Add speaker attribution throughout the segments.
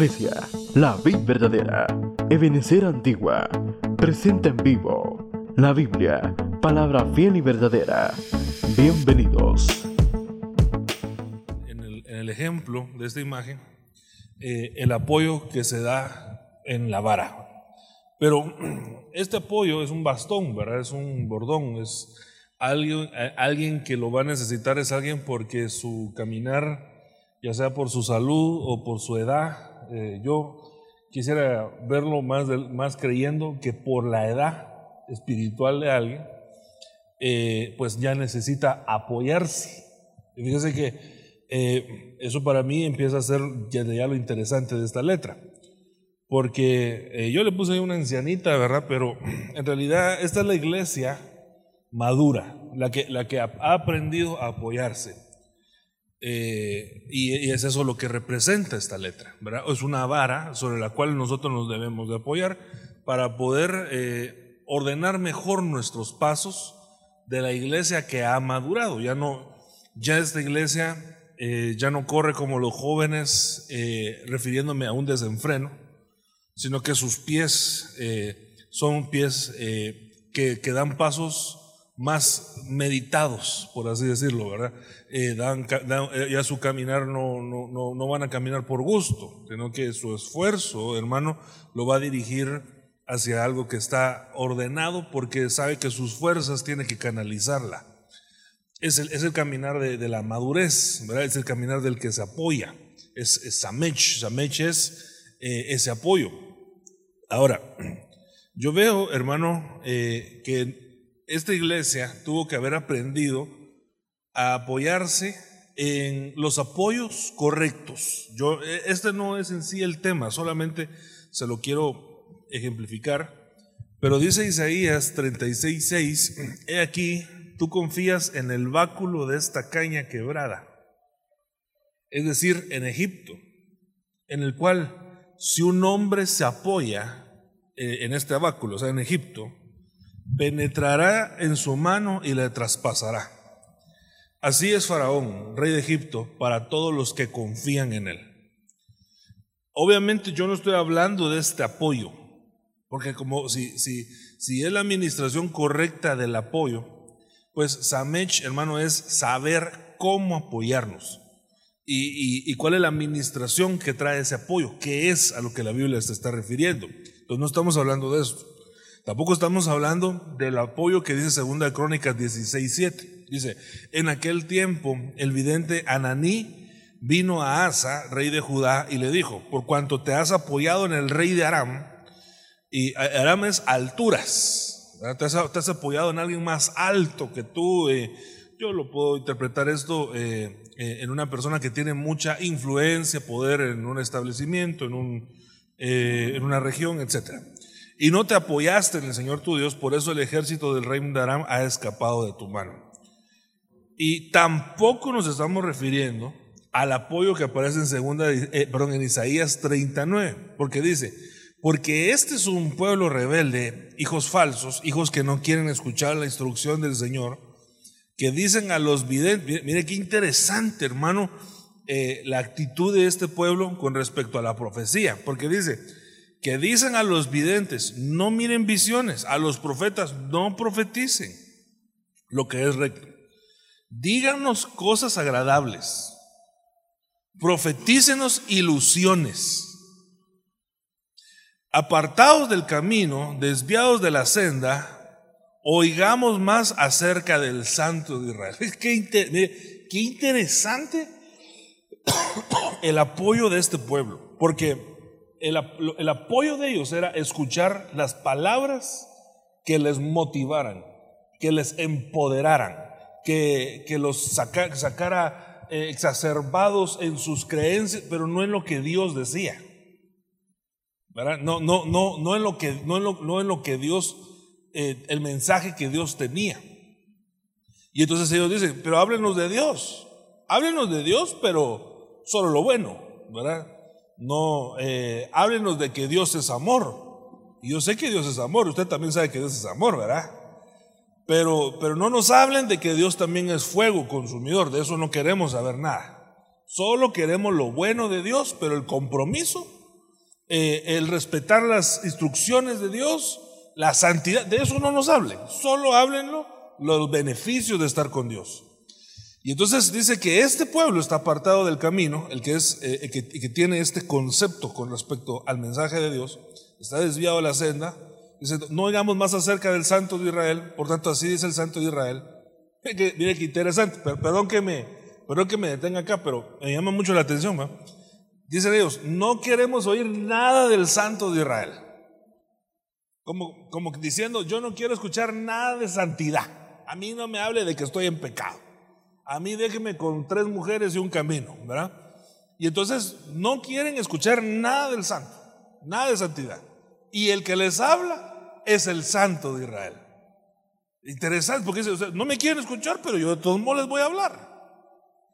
Speaker 1: Iglesia, la Vid verdadera, Ebenecer antigua, presenta en vivo la Biblia, palabra fiel y verdadera. Bienvenidos.
Speaker 2: En el, ejemplo de esta imagen, eh, el apoyo que se da en la vara. Pero este apoyo es un bastón, ¿verdad? Es un bordón, es alguien, alguien que lo va a necesitar, es alguien porque su caminar, ya sea por su salud o por su edad, eh, yo quisiera verlo más, creyendo que por la edad espiritual de alguien, eh, pues ya necesita apoyarse. Y fíjese que eh, eso para mí empieza a ser ya, lo interesante de esta letra. Porque eh, yo le puse ahí una ancianita, ¿verdad? Pero en realidad esta es la iglesia madura, la que, la que ha aprendido a apoyarse. Eh, y, y es eso lo que representa esta letra, ¿verdad? Es una vara sobre la cual nosotros nos debemos de apoyar para poder eh, ordenar mejor nuestros pasos de la iglesia que ha madurado. Ya no, ya esta iglesia eh, ya no corre como los jóvenes, eh, refiriéndome a un desenfreno, sino que sus pies eh, son pies eh, que, que dan pasos más meditados, por así decirlo, ¿verdad? Eh, eh, ya su caminar no, no, no, no van a caminar por gusto, sino que su esfuerzo, hermano, lo va a dirigir hacia algo que está ordenado porque sabe que sus fuerzas tiene que canalizarla. Es el, es el caminar de, la madurez, ¿verdad? Es el caminar del que se apoya. Es, Samech. Samech es eh, ese apoyo. Ahora, yo veo, hermano, que esta iglesia tuvo que haber aprendido a apoyarse en los apoyos correctos. Yo, eh, este no es en sí el tema, solamente se lo quiero ejemplificar. Pero dice Isaías 36:6, he aquí, tú confías en el báculo de esta caña quebrada, es decir, en Egipto, en el cual si un hombre se apoya eh, en este báculo, o sea, en Egipto, penetrará en su mano y le traspasará. Así es Faraón, rey de Egipto, para todos los que confían en él. Obviamente yo no estoy hablando de este apoyo, porque como si, si, si es la administración correcta del apoyo, pues Samech, hermano, es saber cómo apoyarnos. Y, y- y cuál es la administración que trae ese apoyo, qué es a lo que la Biblia se está refiriendo. Entonces no estamos hablando de esto. Tampoco estamos hablando del apoyo que dice Segunda Crónicas 16:7. Dice, en aquel tiempo el vidente Ananí vino a Asa, rey de Judá, y le dijo, por cuanto te has apoyado en el rey de Aram, y Aram es alturas, ¿verdad? te has, te has apoyado en alguien más alto que tú, eh, yo lo puedo interpretar esto eh, eh, en una persona que tiene mucha influencia, poder en un establecimiento, en, un, eh, en una región, etcétera y no te apoyaste en el Señor tu Dios, por eso el ejército del rey de Aram ha escapado de tu mano. Y tampoco nos estamos refiriendo al apoyo que aparece en segunda, eh, perdón, en Isaías 39, porque dice, porque este es un pueblo rebelde, hijos falsos, hijos que no quieren escuchar la instrucción del Señor, que dicen a los videntes, mire, qué interesante, hermano, eh, la actitud de este pueblo con respecto a la profecía, porque dice que dicen a los videntes, no miren visiones, a los profetas, no profeticen lo que es recto. Díganos cosas agradables, profetícenos ilusiones. Apartados del camino, desviados de la senda, oigamos más acerca del Santo de Israel. Qué, inter- qué interesante el apoyo de este pueblo, porque el, ap- el apoyo de ellos era escuchar las palabras que les motivaran, que les empoderaran, que, los saca- sacara eh, exacerbados en sus creencias, pero no en lo que Dios decía. ¿verdad? No, no, no, no en lo que, no en lo, no en lo que Dios, eh, el mensaje que Dios tenía. Y entonces ellos dicen, pero háblenos de Dios, háblenos de Dios, pero solo lo bueno, ¿verdad? No, eh, háblenos de que Dios es amor. Y yo sé que Dios es amor, usted también sabe que Dios es amor, ¿verdad? Pero, pero no nos hablen de que Dios también es fuego consumidor, de eso no queremos saber nada. Solo queremos lo bueno de Dios, pero el compromiso eh, el respetar las instrucciones de Dios, la santidad, de eso no nos hablen, solo háblenlo los beneficios de estar con Dios. Y entonces dice que este pueblo está apartado del camino, el que, es, eh, que, que, tiene este concepto con respecto al mensaje de Dios, está desviado de la senda. Dice, no digamos más acerca del santo de Israel, por tanto así dice el santo de Israel. Mire que interesante, perdón que me, perdón que me detenga acá, pero me llama mucho la atención. ¿va? Dicen ellos, no queremos oír nada del santo de Israel. Como, como diciendo, yo no quiero escuchar nada de santidad. A mí no me hable de que estoy en pecado. A mí déjeme con tres mujeres y un camino, ¿verdad? Y entonces no quieren escuchar nada del santo, nada de santidad. Y el que les habla es el santo de Israel. Interesante, porque dice, no me quieren escuchar, pero yo de todos modos les voy a hablar.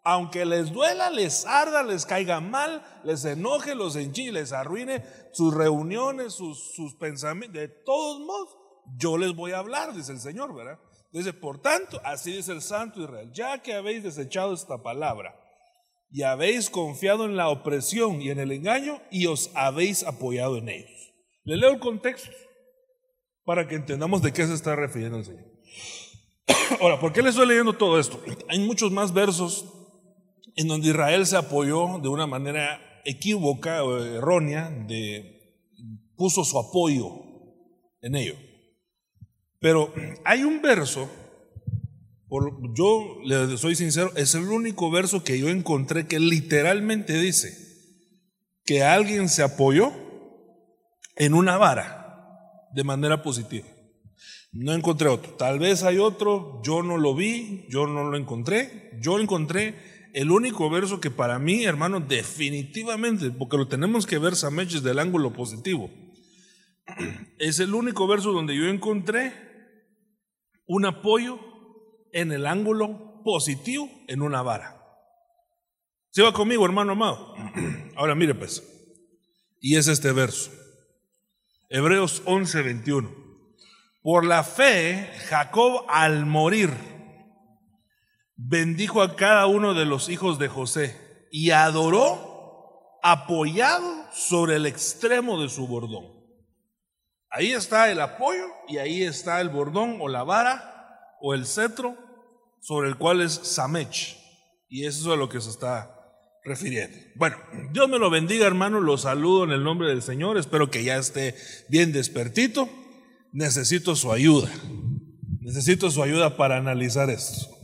Speaker 2: Aunque les duela, les arda, les caiga mal, les enoje, los enchille, les arruine sus reuniones, sus, sus pensamientos, de todos modos, yo les voy a hablar, dice el Señor, ¿verdad? Dice, por tanto, así dice el Santo Israel, ya que habéis desechado esta palabra y habéis confiado en la opresión y en el engaño y os habéis apoyado en ellos. Le leo el contexto para que entendamos de qué se está refiriendo el Señor. Ahora, ¿por qué le estoy leyendo todo esto? Hay muchos más versos en donde Israel se apoyó de una manera equívoca o errónea, de, puso su apoyo en ello. Pero hay un verso, por, yo le soy sincero, es el único verso que yo encontré que literalmente dice que alguien se apoyó en una vara de manera positiva. No encontré otro. Tal vez hay otro, yo no lo vi, yo no lo encontré. Yo encontré el único verso que para mí, hermano, definitivamente, porque lo tenemos que ver, Samech, desde el ángulo positivo, es el único verso donde yo encontré un apoyo en el ángulo positivo en una vara. ¿Se va conmigo, hermano amado? Ahora mire pues, y es este verso, Hebreos 11, 21. Por la fe, Jacob al morir bendijo a cada uno de los hijos de José y adoró apoyado sobre el extremo de su bordón. Ahí está el apoyo y ahí está el bordón o la vara o el cetro sobre el cual es Samech. Y eso es a lo que se está refiriendo. Bueno, Dios me lo bendiga, hermano. Lo saludo en el nombre del Señor. Espero que ya esté bien despertito. Necesito su ayuda. Necesito su ayuda para analizar esto.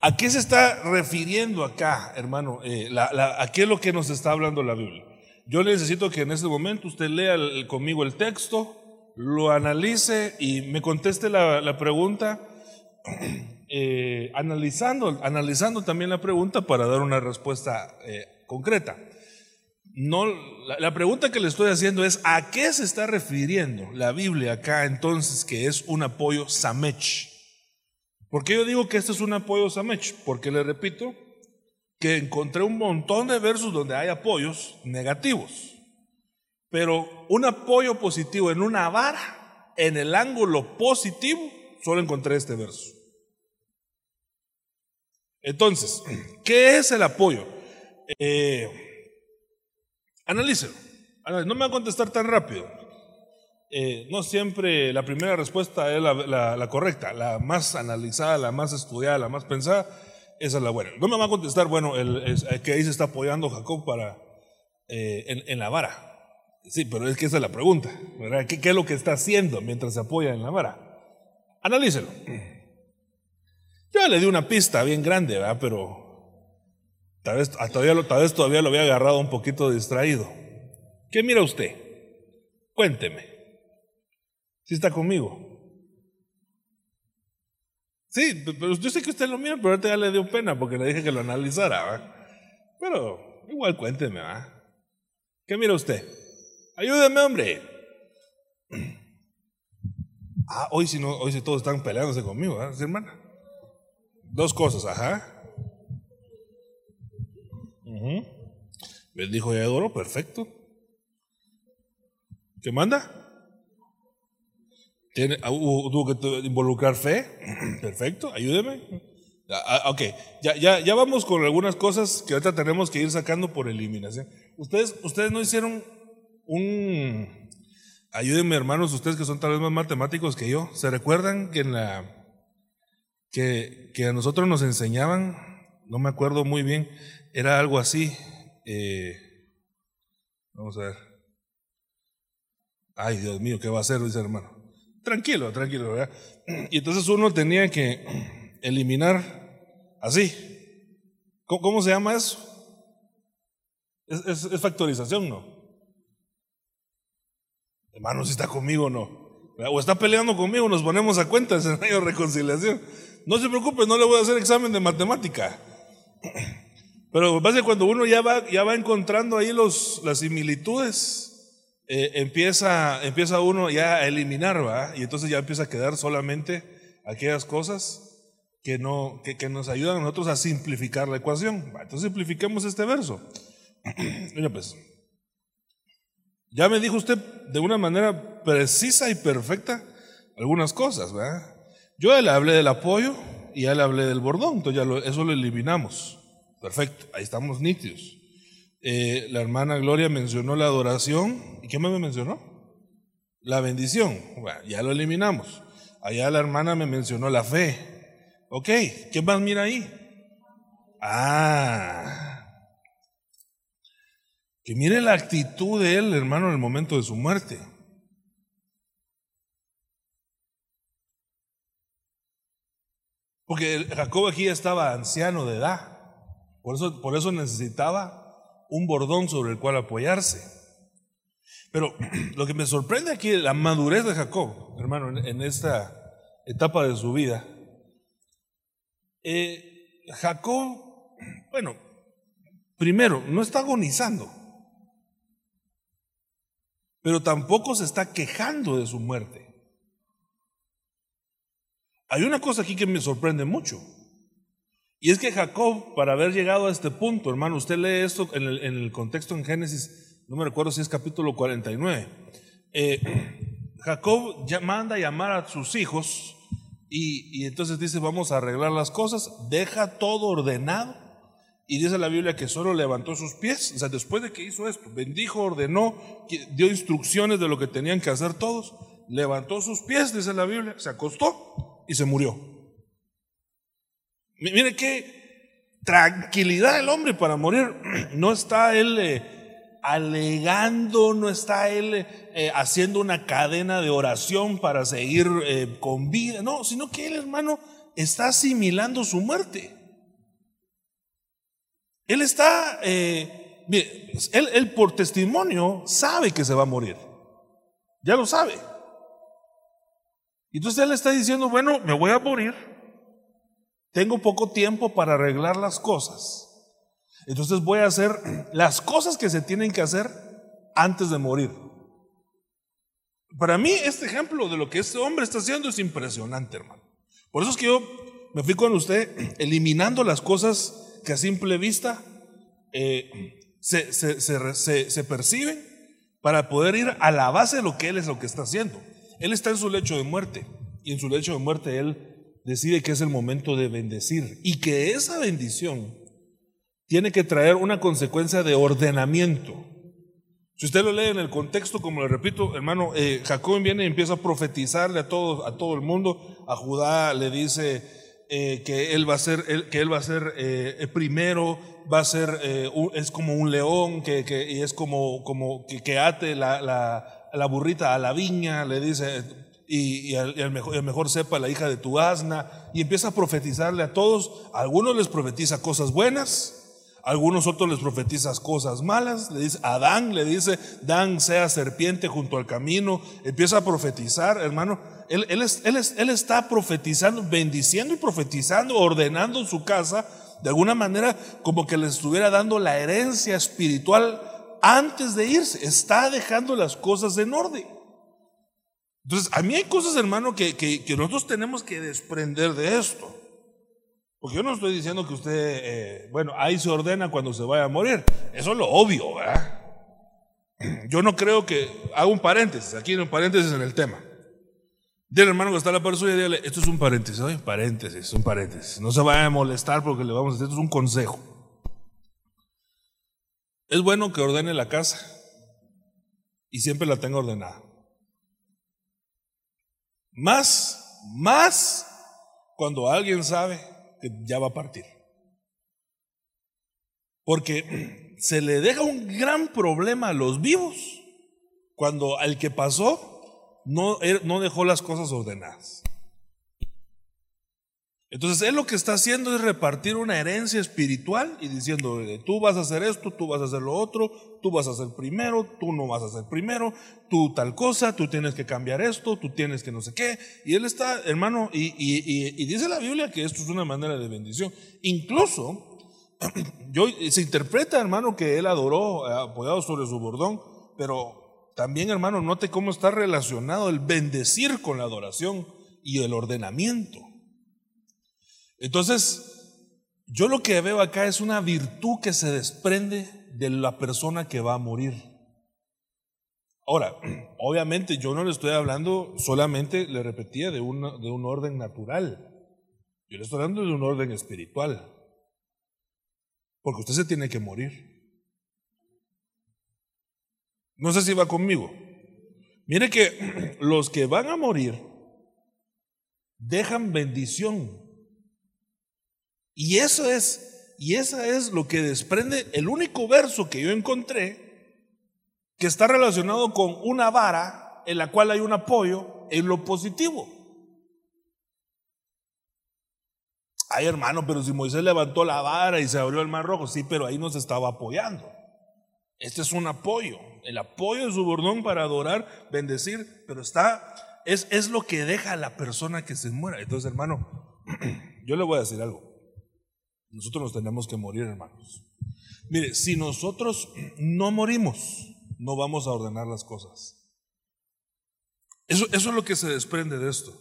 Speaker 2: ¿A qué se está refiriendo acá, hermano? Eh, ¿A qué es lo que nos está hablando la Biblia? Yo necesito que en este momento usted lea conmigo el texto, lo analice y me conteste la, pregunta, eh, analizando, analizando también la pregunta para dar una respuesta eh, concreta. No, la, la, pregunta que le estoy haciendo es, ¿a qué se está refiriendo la Biblia acá entonces que es un apoyo Samech? ¿Por qué yo digo que este es un apoyo Samech? Porque le repito, que encontré un montón de versos donde hay apoyos negativos, pero un apoyo positivo en una vara, en el ángulo positivo, solo encontré este verso. Entonces, ¿qué es el apoyo? Eh, analícelo. No me va a contestar tan rápido. Eh, no siempre la primera respuesta es la correcta, la más analizada, la más estudiada, la más pensada esa es la buena. No me va a contestar, bueno, el, que ahí se está apoyando Jacob para, eh, en, la vara. Sí, pero es que esa es la pregunta, ¿verdad? ¿Qué, es lo que está haciendo mientras se apoya en la vara? Analícelo. Yo le di una pista bien grande, ¿verdad? Pero tal vez todavía, lo, tal vez todavía lo había agarrado un poquito distraído. ¿Qué mira usted? Cuénteme. Si está conmigo. Sí, pero yo sé que usted lo mira, pero ahorita ya le dio pena porque le dije que lo analizara. ¿va? Pero igual cuénteme, ¿va? ¿Qué mira usted? Ayúdeme, hombre. Ah, hoy si no, hoy si todos están peleándose conmigo, ¿verdad, hermana? Dos cosas, ajá. Me dijo ya adoro, perfecto. ¿Qué manda? ¿Tiene, ah, ¿Tuvo que involucrar fe? Perfecto, ayúdeme. Ah, ah, ok, ya, ya, ya vamos con algunas cosas que ahorita tenemos que ir sacando por eliminación. Ustedes, ustedes no hicieron un, ayúdenme hermanos, ustedes que son tal vez más matemáticos que yo, ¿se recuerdan que en la, que, que a nosotros nos enseñaban, no me acuerdo muy bien, era algo así, eh, vamos a ver, ay Dios mío, ¿qué va a hacer? Dice hermano, tranquilo, tranquilo, ¿verdad? Y entonces uno tenía que eliminar así, ¿cómo, se llama eso? es factorización, ¿no? Hermano, si está conmigo o no. O está peleando conmigo, nos ponemos a cuentas en de reconciliación. No se preocupe, no le voy a hacer examen de matemática. Pero pasa cuando uno ya va, ya va encontrando ahí los, las similitudes, eh, empieza, empieza uno ya a eliminar, ¿va? Y entonces ya empieza a quedar solamente aquellas cosas que, no, que, que nos ayudan a nosotros a simplificar la ecuación. Entonces simplifiquemos este verso. Mira pues, ya me dijo usted de una manera precisa y perfecta algunas cosas, ¿verdad? Yo ya le hablé del apoyo y ya le hablé del bordón, entonces ya eso lo eliminamos. Perfecto, ahí estamos nítidos. Eh, la hermana Gloria mencionó la adoración. ¿Y qué más me mencionó? La bendición. Ya lo eliminamos. Allá la hermana me mencionó la fe. Ok, ¿qué más mira ahí? Ah, que mire la actitud de él, hermano, en el momento de su muerte. Porque Jacob aquí estaba anciano de edad. Por eso, por eso necesitaba un bordón sobre el cual apoyarse. Pero lo que me sorprende aquí, la madurez de Jacob, hermano, en, esta etapa de su vida. Eh, Jacob, bueno, primero, no está agonizando pero tampoco se está quejando de su muerte. Hay una cosa aquí que me sorprende mucho. Y es que Jacob, para haber llegado a este punto, hermano, usted lee esto en el, contexto en Génesis, no me recuerdo si es capítulo 49. Eh, Jacob ya manda llamar a sus hijos y, y entonces dice, vamos a arreglar las cosas, deja todo ordenado y dice la Biblia que solo levantó sus pies, o sea, después de que hizo esto, bendijo, ordenó, dio instrucciones de lo que tenían que hacer todos, levantó sus pies, dice la Biblia, se acostó y se murió. Mire qué tranquilidad el hombre para morir. No está él eh, alegando, no está él eh, haciendo una cadena de oración para seguir eh, con vida, no, sino que él, hermano, está asimilando su muerte. Él está, eh, él, por testimonio sabe que se va a morir. Ya lo sabe. Entonces él está diciendo, bueno, me voy a morir. Tengo poco tiempo para arreglar las cosas. Entonces voy a hacer las cosas que se tienen que hacer antes de morir. Para mí este ejemplo de lo que este hombre está haciendo es impresionante, hermano. Por eso es que yo me fui con usted eliminando las cosas que a simple vista eh, se, se, perciben para poder ir a la base de lo que Él es lo que está haciendo. Él está en su lecho de muerte y en su lecho de muerte Él decide que es el momento de bendecir y que esa bendición tiene que traer una consecuencia de ordenamiento. Si usted lo lee en el contexto, como le repito, hermano, eh, Jacob viene y empieza a profetizarle a todo, a todo el mundo. A Judá le dice, eh, que él va a ser, que él va a ser eh, primero, va a ser, es como un león que, que y es como, como que, ate la, la, burrita a la viña, le dice, y, y, el, mejor, mejor, sepa la hija de tu asna, y empieza a profetizarle a todos. A algunos les profetiza cosas buenas, a algunos otros les profetiza cosas malas. Le dice, Adán le dice, Dan sea serpiente junto al camino. Empieza a profetizar, hermano él, él, está profetizando, bendiciendo y profetizando, ordenando su casa, de alguna manera como que le estuviera dando la herencia espiritual antes de irse. Está dejando las cosas en orden. Entonces, a mí hay cosas, hermano, que, que, nosotros tenemos que desprender de esto. Porque yo no estoy diciendo que usted, eh, bueno, ahí se ordena cuando se vaya a morir. Eso es lo obvio, ¿verdad? Yo no creo que, hago un paréntesis, aquí un paréntesis en el tema. Dile hermano que está la persona y dile, esto es un paréntesis, ¿oye? Paréntesis, un paréntesis. No se vaya a molestar porque le vamos a hacer, esto es un consejo. Es bueno que ordene la casa. y siempre la tengo ordenada. Más, más cuando alguien sabe que ya va a partir. Porque se le deja un gran problema a los vivos cuando al que pasó no, no dejó las cosas ordenadas. Entonces él lo que está haciendo es repartir una herencia espiritual y diciendo, tú vas a hacer esto, tú vas a hacer lo otro, tú vas a ser primero, tú no vas a ser primero, tú tal cosa, tú tienes que cambiar esto, tú tienes que no sé qué. Y él está, hermano, y, y dice la Biblia que esto es una manera de bendición. Incluso, yo, se interpreta, hermano, que él adoró eh, apoyado sobre su bordón, pero también, hermano, note cómo está relacionado el bendecir con la adoración y el ordenamiento. Entonces, yo lo que veo acá es una virtud que se desprende de la persona que va a morir. Ahora, obviamente yo no le estoy hablando solamente, le repetía, de un, de un orden natural. Yo le estoy hablando de un orden espiritual. Porque usted se tiene que morir. No sé si va conmigo. Mire que los que van a morir dejan bendición y eso es, y esa es lo que desprende el único verso que yo encontré que está relacionado con una vara en la cual hay un apoyo en lo positivo. Ay, hermano, pero si Moisés levantó la vara y se abrió el mar rojo, sí, pero ahí no se estaba apoyando. Este es un apoyo, el apoyo de su bordón para adorar, bendecir, pero está, es, es lo que deja a la persona que se muera. Entonces, hermano, yo le voy a decir algo. Nosotros nos tenemos que morir, hermanos. Mire, si nosotros no morimos, no vamos a ordenar las cosas. Eso, es lo que se desprende de esto.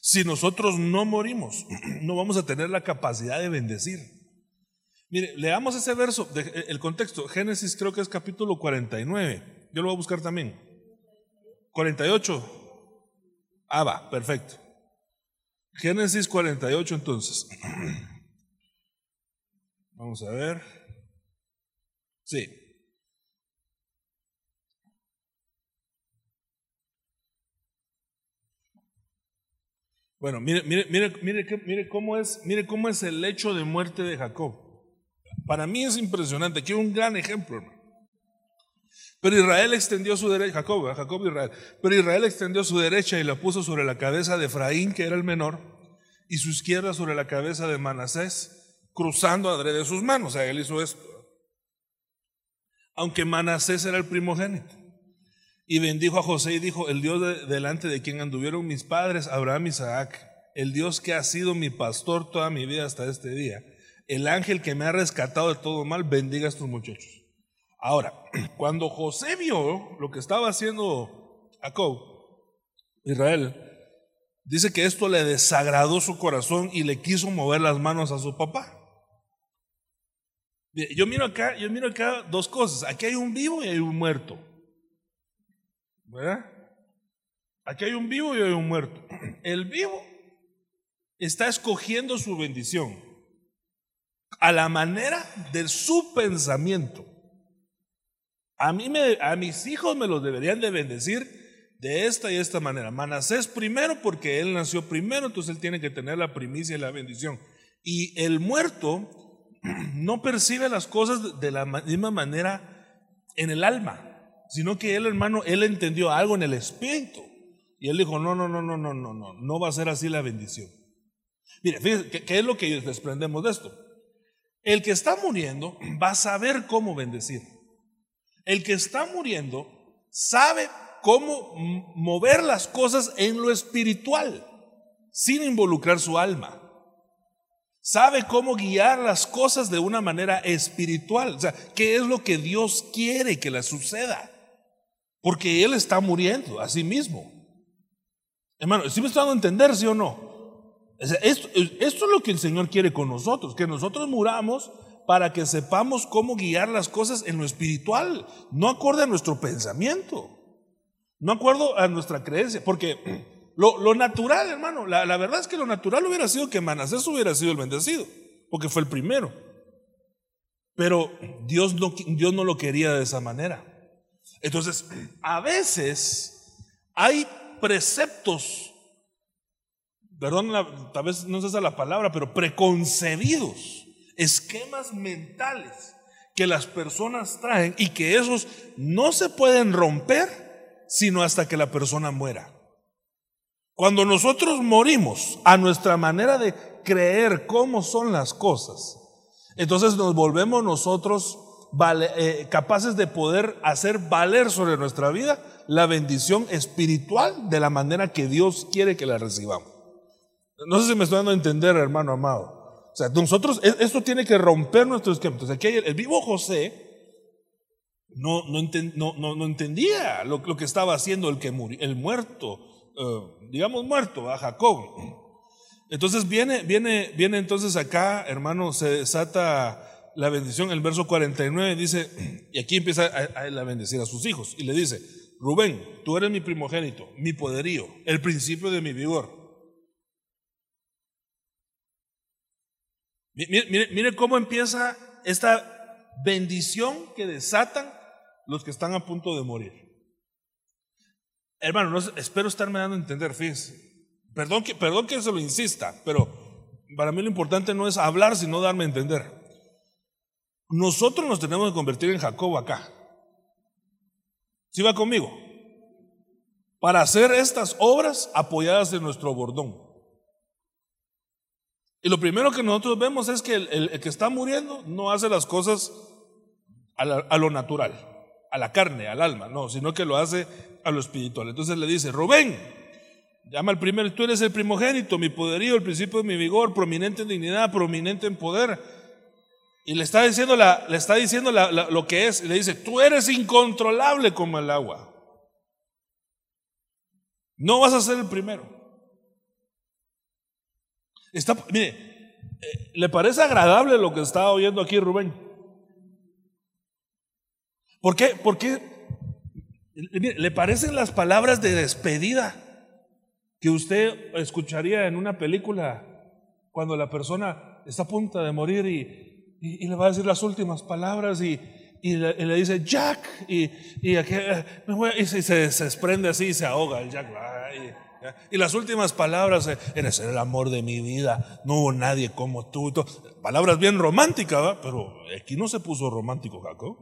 Speaker 2: Si nosotros no morimos, no vamos a tener la capacidad de bendecir. Mire, leamos ese verso, el contexto. Génesis creo que es capítulo 49. Yo lo voy a buscar también. 48. Ah, va, perfecto. Génesis 48 entonces. Vamos a ver. Sí. Bueno, mire, mire, mire, mire, mire, cómo es, mire cómo es el hecho de muerte de Jacob. Para mí es impresionante. Aquí un gran ejemplo. Pero Israel extendió su derecha, Jacob, Jacob Israel. Pero Israel extendió su derecha y la puso sobre la cabeza de Efraín, que era el menor, y su izquierda sobre la cabeza de Manasés cruzando adrede sus manos. O sea, él hizo esto. Aunque Manasés era el primogénito. Y bendijo a José y dijo, el Dios delante de quien anduvieron mis padres, Abraham y Isaac, el Dios que ha sido mi pastor toda mi vida hasta este día, el ángel que me ha rescatado de todo mal, bendiga a estos muchachos. Ahora, cuando José vio lo que estaba haciendo Jacob, Israel, dice que esto le desagradó su corazón y le quiso mover las manos a su papá. Yo miro acá, yo miro acá dos cosas. Aquí hay un vivo y hay un muerto. ¿Verdad? Aquí hay un vivo y hay un muerto. El vivo está escogiendo su bendición a la manera de su pensamiento. A mí me, a mis hijos me los deberían de bendecir de esta y esta manera. Manasés primero porque él nació primero, entonces él tiene que tener la primicia y la bendición. Y el muerto no percibe las cosas de la misma manera en el alma, sino que él, hermano, él entendió algo en el espíritu. Y él dijo, no, no, no, no, no, no, no, no va a ser así la bendición. Mire, fíjense, ¿qué, es lo que desprendemos de esto? El que está muriendo va a saber cómo bendecir. El que está muriendo sabe cómo mover las cosas en lo espiritual, sin involucrar su alma sabe cómo guiar las cosas de una manera espiritual. O sea, ¿qué es lo que Dios quiere que le suceda? Porque Él está muriendo a sí mismo. Hermano, ¿sí me está dando a entender, sí o no? esto, esto es lo que el Señor quiere con nosotros, que nosotros muramos para que sepamos cómo guiar las cosas en lo espiritual, no acorde a nuestro pensamiento, no acuerdo a nuestra creencia, porque lo, natural, hermano, la, verdad es que lo natural hubiera sido que Manasés hubiera sido el bendecido, porque fue el primero. Pero Dios no, Dios no lo quería de esa manera. Entonces, a veces hay preceptos, perdón, tal vez no es esa la palabra, pero preconcebidos, esquemas mentales que las personas traen y que esos no se pueden romper sino hasta que la persona muera. Cuando nosotros morimos a nuestra manera de creer cómo son las cosas, entonces nos volvemos nosotros eh, capaces de poder hacer valer sobre nuestra vida la bendición espiritual de la manera que Dios quiere que la recibamos. No sé si me estoy dando a entender, hermano amado. O sea, nosotros, e, esto tiene que romper nuestro esquema. Entonces, aquí el, vivo José no, no, no, entendía lo, que estaba haciendo el, que murió, el muerto, eh, digamos muerto, a Jacob. Entonces viene, viene, viene entonces acá, hermano, se desata la bendición. El verso 49 dice, y aquí empieza a, a, bendecir a sus hijos, y le dice, Rubén, tú eres mi primogénito, mi poderío, el principio de mi vigor. Mire, cómo empieza esta bendición que desatan los que están a punto de morir. Hermano, espero estarme dando a entender, fíjense. Perdón que, perdón se lo insista, pero para mí lo importante no es hablar, sino darme a entender. Nosotros nos tenemos que convertir en Jacob acá. ¿Sí va conmigo? Para hacer estas obras apoyadas en nuestro bordón. Y lo primero que nosotros vemos es que el, que está muriendo no hace las cosas a, lo natural, a la carne, al alma, no, sino que lo hace a lo espiritual. Entonces le dice, Rubén, llama al primero, tú eres el primogénito, mi poderío, el principio de mi vigor, prominente en dignidad, prominente en poder. Y le está diciendo, la, le está diciendo lo que es, y le dice, tú eres incontrolable como el agua. No vas a ser el primero. Está, mire, eh, ¿le parece agradable lo que está oyendo aquí Rubén? ¿Por qué? Porque le parecen las palabras de despedida que usted escucharía en una película cuando la persona está a punto de morir y, le va a decir las últimas palabras y, le, dice Jack y, y, se, se, desprende así y se ahoga el Jack. Y las últimas palabras, eh, eres el amor de mi vida, no hubo nadie como tú. Palabras bien románticas, pero aquí no se puso romántico Jacob.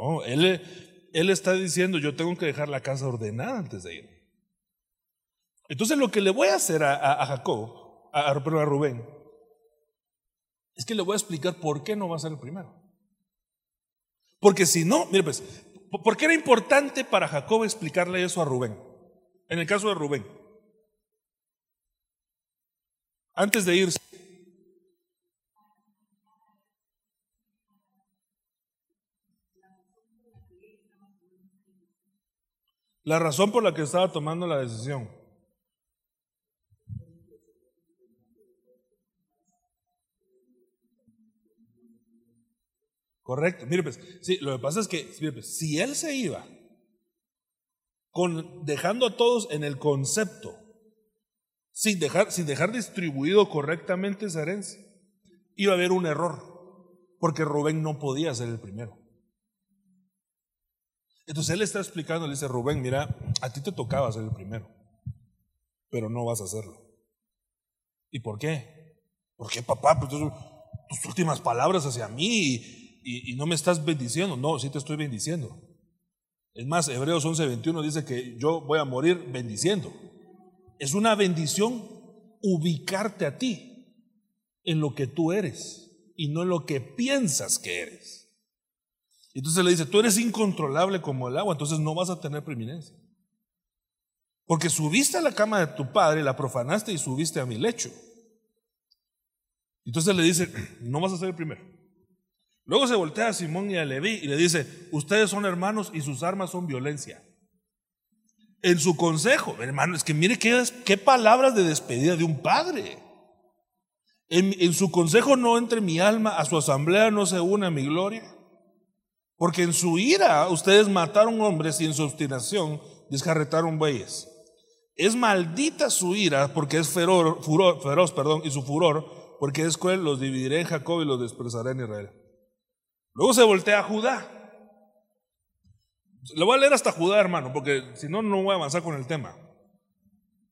Speaker 2: No, él, él está diciendo, yo tengo que dejar la casa ordenada antes de ir. Entonces lo que le voy a hacer a, Jacob, a, a Rubén, es que le voy a explicar por qué no va a ser el primero. Porque si no, mire pues, ¿Por qué era importante para Jacob explicarle eso a Rubén? En el caso de Rubén. Antes de irse. La razón por la que estaba tomando la decisión. Correcto. Mire, pues, sí, lo que pasa es que, pues, si él se iba con, dejando a todos en el concepto, sin dejar, sin dejar distribuido correctamente esa iba a haber un error, porque Rubén no podía ser el primero. Entonces él está explicando, le dice, Rubén, mira, a ti te tocaba ser el primero, pero no vas a hacerlo. ¿Y por qué? ¿Por qué, papá? Pues tus últimas palabras hacia mí y, no me estás bendiciendo. No, sí te estoy bendiciendo. Es más, Hebreos 11:21 dice que yo voy a morir bendiciendo. Es una bendición ubicarte a ti en lo que tú eres y no en lo que piensas que eres. Entonces le dice, tú eres incontrolable como el agua, entonces no vas a tener preeminencia. Porque subiste a la cama de tu padre, la profanaste y subiste a mi lecho. Entonces le dice, no vas a ser el primero. Luego se voltea a Simón y a Leví y le dice, ustedes son hermanos y sus armas son violencia. En su consejo, hermano, es que mire qué, palabras de despedida de un padre. En, en, su consejo no entre mi alma, a su asamblea no se una mi gloria. Porque en su ira ustedes mataron hombres y en su obstinación descarretaron bueyes. Es maldita su ira porque es feroz, feroz perdón, y su furor porque es cruel, los dividiré en Jacob y los dispersaré en Israel. Luego se voltea a Judá Lo voy a leer hasta Judá, hermano, porque si no, no voy a avanzar con el tema.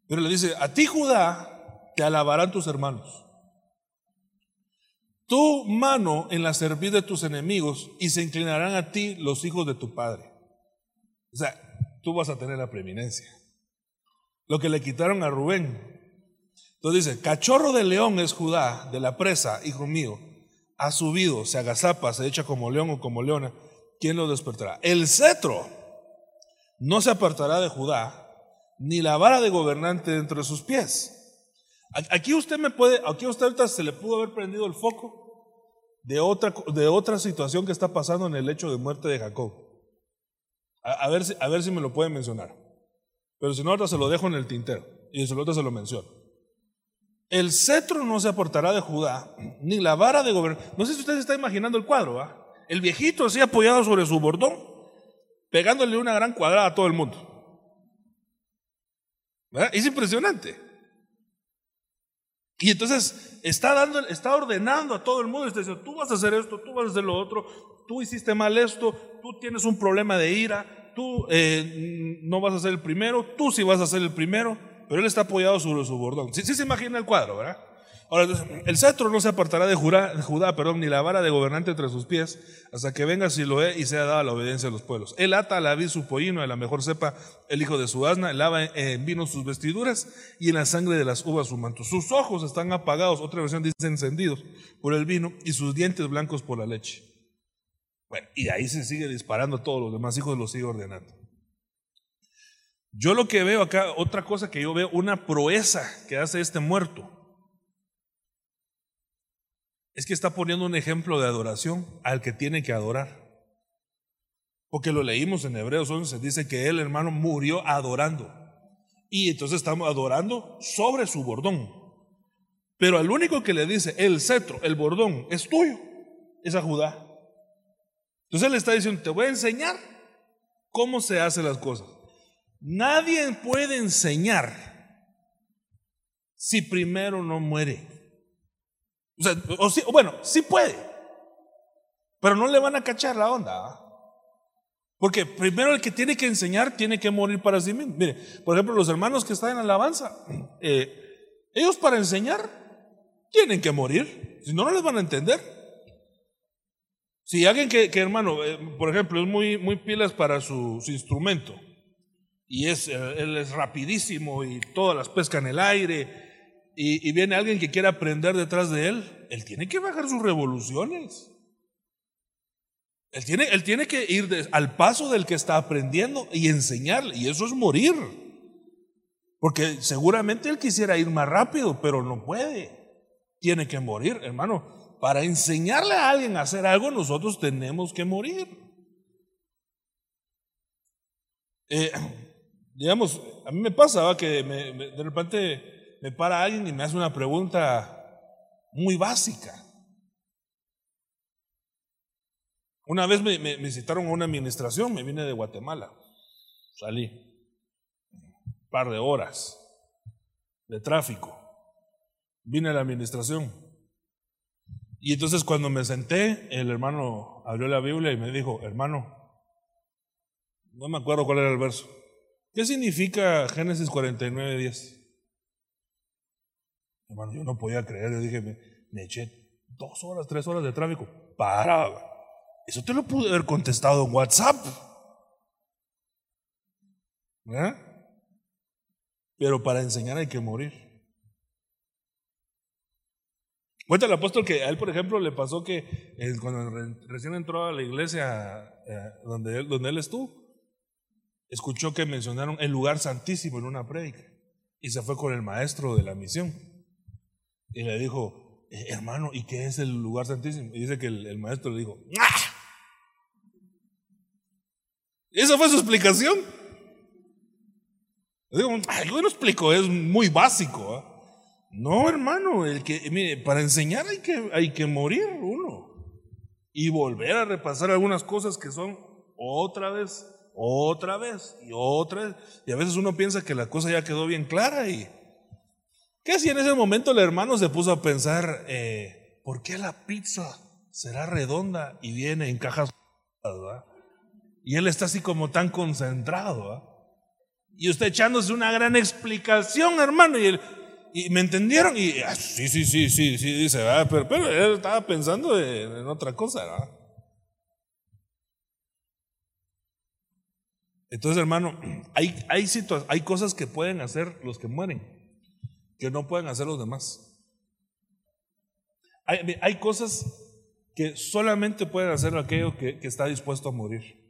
Speaker 2: Pero le dice, a ti Judá te alabarán tus hermanos. Tu mano en la servir de tus enemigos y se inclinarán a ti los hijos de tu padre. O sea, tú vas a tener la preeminencia. Lo que le quitaron a Rubén. Entonces dice, cachorro de león es Judá, de la presa, hijo mío. Ha subido, se agazapa, se echa como león o como leona. ¿Quién lo despertará? El cetro no se apartará de Judá, ni la vara de gobernante dentro de sus pies. Aquí usted me puede, aquí usted ahorita se le pudo haber prendido el foco de otra, de otra situación que está pasando en el hecho de muerte de Jacob. A, ver, si, a ver si me lo puede mencionar. Pero si no, ahorita se lo dejo en el tintero y si no, se lo menciono. El cetro no se apartará de Judá, ni la vara de gobernante. No sé si usted se está imaginando el cuadro, ¿va? El viejito así apoyado sobre su bordón, pegándole una gran cuadrada a todo el mundo. Es impresionante. Y entonces está dando, está ordenando a todo el mundo, está diciendo, tú vas a hacer esto, tú vas a hacer lo otro, tú hiciste mal esto, tú tienes un problema de ira, tú eh, no vas a ser el primero, tú sí vas a ser el primero, pero él está apoyado sobre su bordón. Sí, sí se imagina el cuadro, ¿verdad? Ahora, el cetro no se apartará de Judá, perdón, ni la vara de gobernante entre sus pies, hasta que venga Siloé y sea dada la obediencia de los pueblos. Él ata a la vid su pollino, de la mejor cepa el hijo de su asna, lava en vino sus vestiduras y en la sangre de las uvas su manto. Sus ojos están apagados, otra versión dice encendidos por el vino y sus dientes blancos por la leche. Bueno, y ahí se sigue disparando todos los demás hijos los sigue ordenando. Yo lo que veo acá, otra cosa que yo veo, una proeza que hace este muerto es que está poniendo un ejemplo de adoración al que tiene que adorar. Porque lo leímos en Hebreos 11, dice que él, hermano, murió adorando. Y entonces estamos adorando sobre su bordón. Pero al único que le dice, el cetro, el bordón, es tuyo, es a Judá. Entonces él está diciendo, te voy a enseñar cómo se hacen las cosas. Nadie puede enseñar si primero no muere. O o bueno, sí puede, pero no le van a cachar la onda. ¿ah? Porque primero el que tiene que enseñar tiene que morir para sí mismo. Mire, por ejemplo, los hermanos que están en alabanza, eh, ellos para enseñar tienen que morir, si no, no les van a entender. Si alguien que, hermano, eh, por ejemplo, es muy, muy pilas para su, instrumento y es, eh, él es rapidísimo y todas las pesca en el aire y, viene alguien que quiere aprender detrás de él, él tiene que bajar sus revoluciones. Él tiene, él tiene que ir al paso del que está aprendiendo y enseñarle, y eso es morir. Porque seguramente él quisiera ir más rápido, pero no puede. Tiene que morir, hermano. Para enseñarle a alguien a hacer algo, nosotros tenemos que morir. Eh, digamos, a mí me pasa que de repente me para alguien y me hace una pregunta muy básica. Una vez me, me, citaron a una administración, me vine de Guatemala, salí, un par de horas de tráfico, vine a la administración. Y entonces cuando me senté, el hermano abrió la Biblia y me dijo, hermano, no me acuerdo cuál era el verso. ¿Qué significa Génesis 49, 10? Hermano, yo no podía creer, yo dije, me, eché dos horas, tres horas de tráfico. Para, eso te lo pude haber contestado en WhatsApp. ¿Eh? Pero para enseñar hay que morir. Cuenta el apóstol que a él, por ejemplo, le pasó que cuando recién entró a la iglesia eh, donde, él, donde él estuvo, escuchó que mencionaron el lugar santísimo en una predica y se fue con el maestro de la misión. Y le dijo, eh, hermano, ¿y qué es el lugar santísimo? Y dice que el, maestro le dijo, ¡Ah! Esa fue su explicación. Le digo, yo no explico, es muy básico. ¿ah?". No, hermano, el que, mire, para enseñar hay que, hay que morir uno. Y volver a repasar algunas cosas que son otra vez, otra vez y otra vez. Y a veces uno piensa que la cosa ya quedó bien clara y ¿Qué si en ese momento el hermano se puso a pensar, eh, ¿por qué la pizza será redonda y viene en cajas? Y él está así como tan concentrado. ¿ah? Y usted echándose una gran explicación, hermano. Y, me entendieron. Y ah, sí, sí, sí, sí, sí, dice, pero, pero, él estaba pensando en, otra cosa. ¿verdad? Entonces, hermano, hay, hay cosas que pueden hacer los que mueren, que no pueden hacer los demás. Hay, cosas que solamente pueden hacer aquello que, está dispuesto a morir.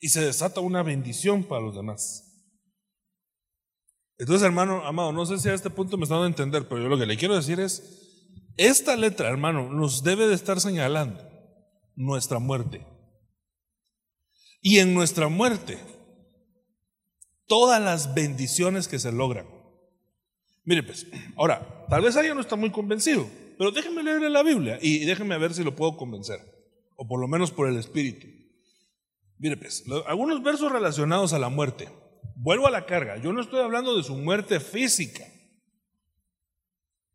Speaker 2: Y se desata una bendición para los demás. Entonces, hermano, amado, no sé si a este punto me están a entender, pero yo lo que le quiero decir es, esta letra, hermano, nos debe de estar señalando nuestra muerte. Y en nuestra muerte, todas las bendiciones que se logran. Mire, pues, ahora, tal vez alguien no está muy convencido, pero déjenme leer la Biblia y déjenme ver si lo puedo convencer, o por lo menos por el Espíritu. Mire, pues, algunos versos relacionados a la muerte. Vuelvo a la carga, yo no estoy hablando de su muerte física.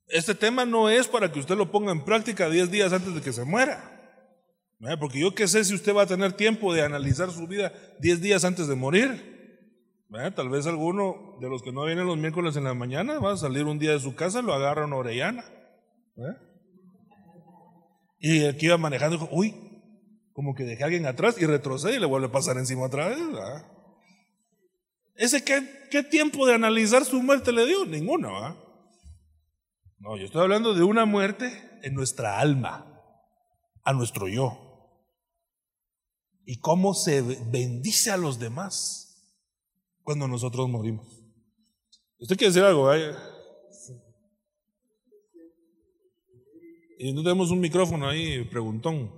Speaker 2: Este tema no es para que usted lo ponga en práctica 10 días antes de que se muera. Porque yo qué sé si usted va a tener tiempo de analizar su vida 10 días antes de morir. Tal vez alguno de los que no vienen los miércoles en la mañana va a salir un día de su casa, lo agarra orellana. ¿Eh? Y el que iba manejando dijo, uy, como que dejé a alguien atrás y retrocede y le vuelve a pasar encima otra vez. ¿Ese qué, tiempo de analizar su muerte le dio? Ninguno. No, yo estoy hablando de una muerte en nuestra alma, a nuestro yo. Y cómo se bendice a los demás cuando nosotros morimos. Usted quiere decir algo, Y no tenemos un micrófono ahí, preguntón.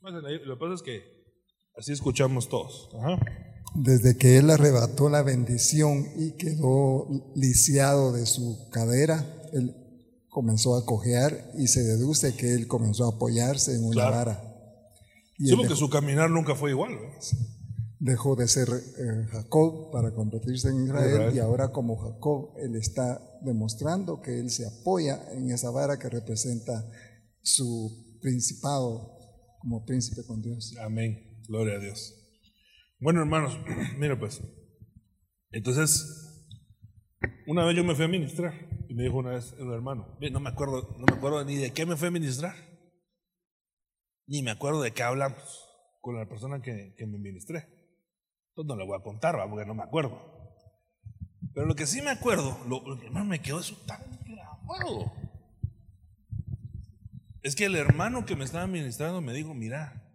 Speaker 2: Lo que pasa es que así escuchamos todos.
Speaker 3: Desde que él arrebató la bendición y quedó lisiado de su cadera, él comenzó a cojear y se deduce que él comenzó a apoyarse en una vara.
Speaker 2: Solo que su caminar nunca fue igual. ¿verdad?
Speaker 3: Dejó de ser eh, Jacob para convertirse en Israel y ahora como Jacob él está demostrando que él se apoya en esa vara que representa su principado como príncipe con Dios.
Speaker 2: Amén, gloria a Dios. Bueno hermanos, mira pues, entonces una vez yo me fui a ministrar y me dijo una vez el hermano, no me acuerdo, no me acuerdo ni de qué me fui a ministrar, ni me acuerdo de qué hablamos con la persona que, que me ministré. Entonces no le voy a contar, porque no me acuerdo. Pero lo que sí me acuerdo, lo, que más me quedó eso tan grabado. Es que el hermano que me estaba ministrando me dijo, mira,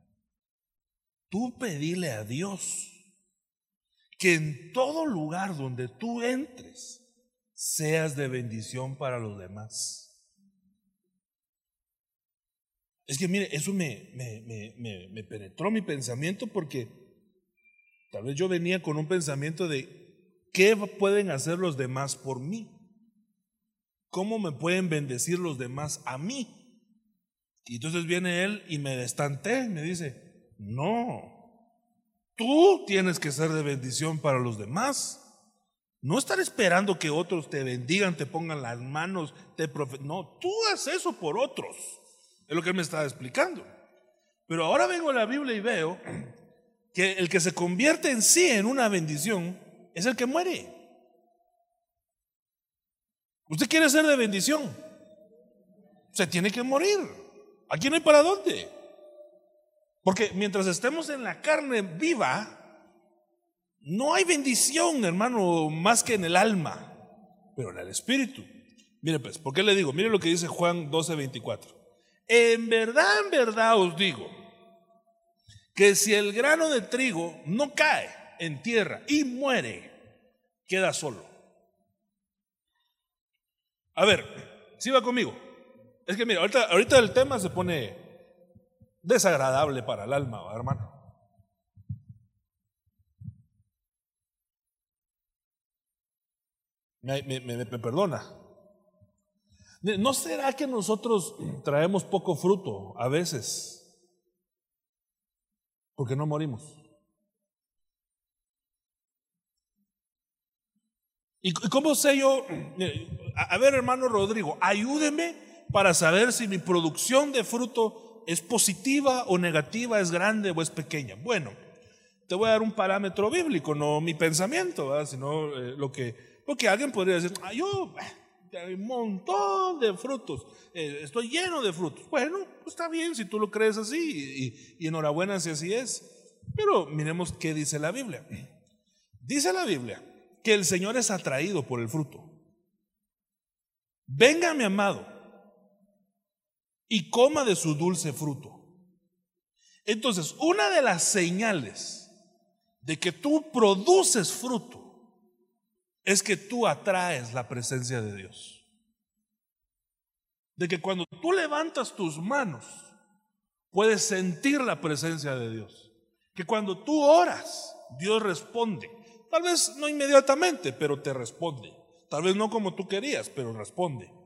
Speaker 2: tú pedile a Dios que en todo lugar donde tú entres seas de bendición para los demás. Es que mire, eso me penetró mi pensamiento porque Tal vez yo venía con un pensamiento de, ¿qué pueden hacer los demás por mí? ¿Cómo me pueden bendecir los demás a mí? Y entonces viene él y me destanté, me dice, no, tú tienes que ser de bendición para los demás. No estar esperando que otros te bendigan, te pongan las manos, te No, tú haces eso por otros. Es lo que él me estaba explicando. Pero ahora vengo a la Biblia y veo que el que se convierte en sí en una bendición es el que muere. Usted quiere ser de bendición. Se tiene que morir. Aquí no hay para dónde. Porque mientras estemos en la carne viva, no hay bendición, hermano, más que en el alma, pero en el espíritu. Mire pues, ¿por qué le digo? Mire lo que dice Juan 12, 24. En verdad, en verdad os digo que si el grano de trigo no cae en tierra y muere, queda solo. A ver, si va conmigo. Es que mira, ahorita, el tema se pone desagradable para el alma, hermano. Me, me, perdona. ¿No será que nosotros traemos poco fruto a veces? Porque no morimos. ¿Y cómo sé yo? A ver, hermano Rodrigo, ayúdeme para saber si mi producción de fruto ¿Es positiva o negativa? ¿Es grande o es pequeña? Bueno, te voy a dar un parámetro bíblico, no mi pensamiento, sino eh, lo que, porque alguien podría decir, ah, yo eh, hay un montón de frutos, eh, estoy lleno de frutos. Bueno, está bien si tú lo crees así y, y enhorabuena si así es. Pero miremos qué dice la Biblia. Dice la Biblia que el Señor es atraído por el fruto. Venga mi amado y coma de su dulce fruto. Entonces, una de las señales de que tú produces fruto es que tú atraes la presencia de Dios. De que cuando tú levantas tus manos, puedes sentir la presencia de Dios. Que cuando tú oras, Dios responde. Tal vez no inmediatamente, pero te responde. Tal vez no como tú querías, pero responde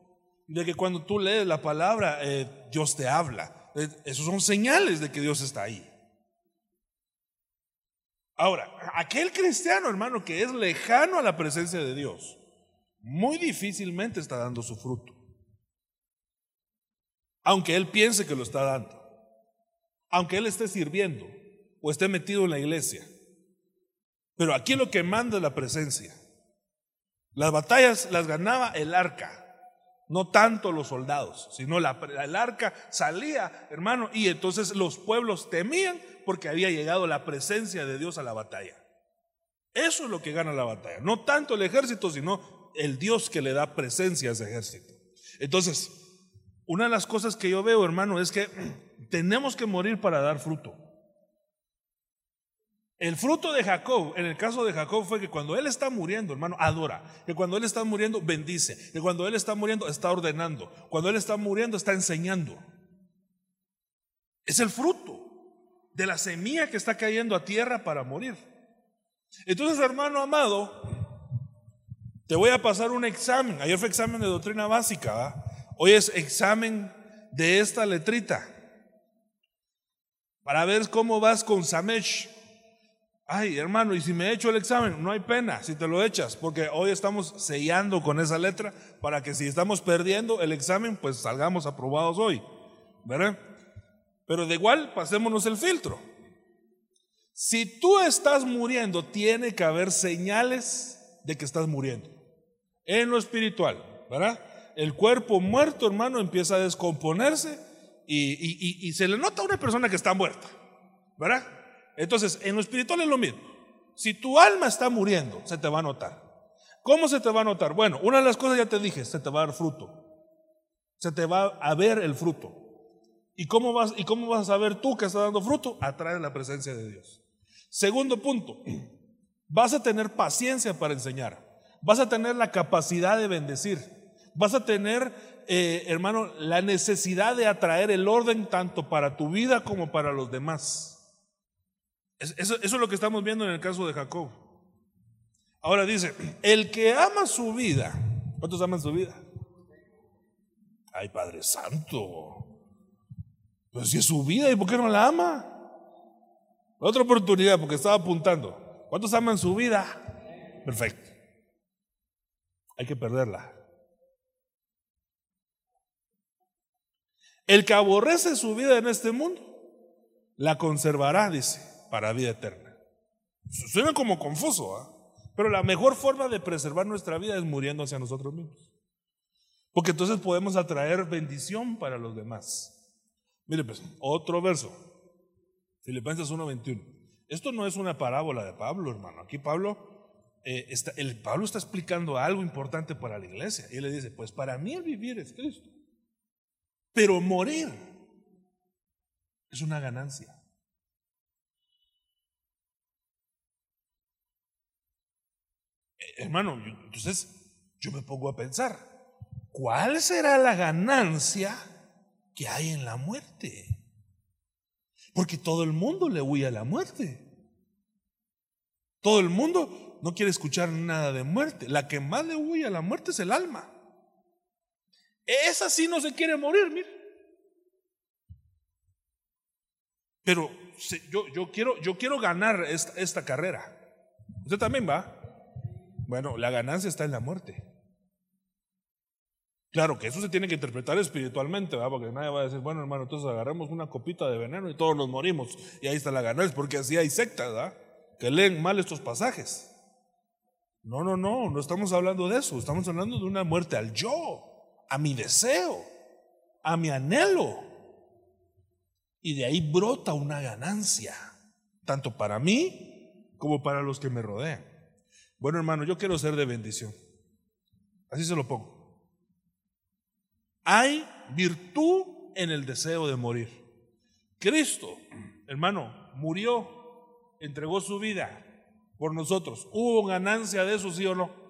Speaker 2: de que cuando tú lees la palabra, eh, Dios te habla. Eh, esos son señales de que Dios está ahí. Ahora, aquel cristiano, hermano, que es lejano a la presencia de Dios, muy difícilmente está dando su fruto. Aunque él piense que lo está dando. Aunque él esté sirviendo o esté metido en la iglesia. Pero aquí lo que manda es la presencia. Las batallas las ganaba el arca. No tanto los soldados, sino la, el arca salía, hermano, y entonces los pueblos temían porque había llegado la presencia de Dios a la batalla. Eso es lo que gana la batalla. No tanto el ejército, sino el Dios que le da presencia a ese ejército. Entonces, una de las cosas que yo veo, hermano, es que tenemos que morir para dar fruto. El fruto de Jacob, en el caso de Jacob, fue que cuando él está muriendo, hermano, adora. Que cuando él está muriendo, bendice. Que cuando él está muriendo, está ordenando. Cuando él está muriendo, está enseñando. Es el fruto de la semilla que está cayendo a tierra para morir. Entonces, hermano amado, te voy a pasar un examen. Ayer fue examen de doctrina básica. Hoy es examen de esta letrita. Para ver cómo vas con Samesh. Ay, hermano, y si me he hecho el examen, no hay pena si te lo echas, porque hoy estamos sellando con esa letra para que si estamos perdiendo el examen, pues salgamos aprobados hoy. ¿Verdad? Pero de igual, pasémonos el filtro. Si tú estás muriendo, tiene que haber señales de que estás muriendo. En lo espiritual, ¿verdad? El cuerpo muerto, hermano, empieza a descomponerse y, y se le nota a una persona que está muerta, ¿verdad? Entonces, en lo espiritual es lo mismo. Si tu alma está muriendo, se te va a notar. ¿Cómo se te va a notar? Bueno, una de las cosas ya te dije, se te va a dar fruto. Se te va a ver el fruto. ¿Y cómo vas, y cómo vas a saber tú que está dando fruto? Atrae la presencia de Dios. Segundo punto, vas a tener paciencia para enseñar. Vas a tener la capacidad de bendecir. Vas a tener, eh, hermano, la necesidad de atraer el orden tanto para tu vida como para los demás. Eso, es lo que estamos viendo en el caso de Jacob. Ahora dice, el que ama su vida, ¿cuántos aman su vida? Ay, Padre Santo. Pues si es su vida, ¿y por qué no la ama? Otra oportunidad, porque estaba apuntando. ¿Cuántos aman su vida? Perfecto. Hay que perderla. El que aborrece su vida en este mundo, la conservará, dice para vida eterna. Suena como confuso, ¿ah? pero la mejor forma de preservar nuestra vida es muriendo hacia nosotros mismos. Porque entonces podemos atraer bendición para los demás. Mire, pues, otro verso. Filipenses 1:21. Esto no es una parábola de Pablo, hermano. Aquí Pablo, eh, está, el, Pablo está explicando algo importante para la iglesia. Y él le dice, pues para mí el vivir es Cristo. Pero morir es una ganancia. hermano, entonces yo me pongo a pensar, ¿cuál será la ganancia que hay en la muerte? Porque todo el mundo le huye a la muerte. Todo el mundo no quiere escuchar nada de muerte. La que más le huye a la muerte es el alma. Esa sí no se quiere morir, mire. Pero yo, yo, quiero, ganar esta, esta carrera. Usted también va. Bueno, la ganancia está en la muerte. Claro que eso se tiene que interpretar espiritualmente, ¿verdad? porque nadie va a decir, bueno hermano, entonces agarremos una copita de veneno y todos nos morimos. Y ahí está la ganancia, porque así hay sectas, ¿verdad? Que leen mal estos pasajes. No, no, no, no estamos hablando de eso, estamos hablando de una muerte al yo, a mi deseo, a mi anhelo. Y de ahí brota una ganancia, tanto para mí como para los que me rodean. Bueno, hermano, yo quiero ser de bendición. Así se lo pongo. Hay virtud en el deseo de morir. Cristo, hermano, murió, entregó su vida por nosotros. ¿Hubo ganancia de eso, sí o no?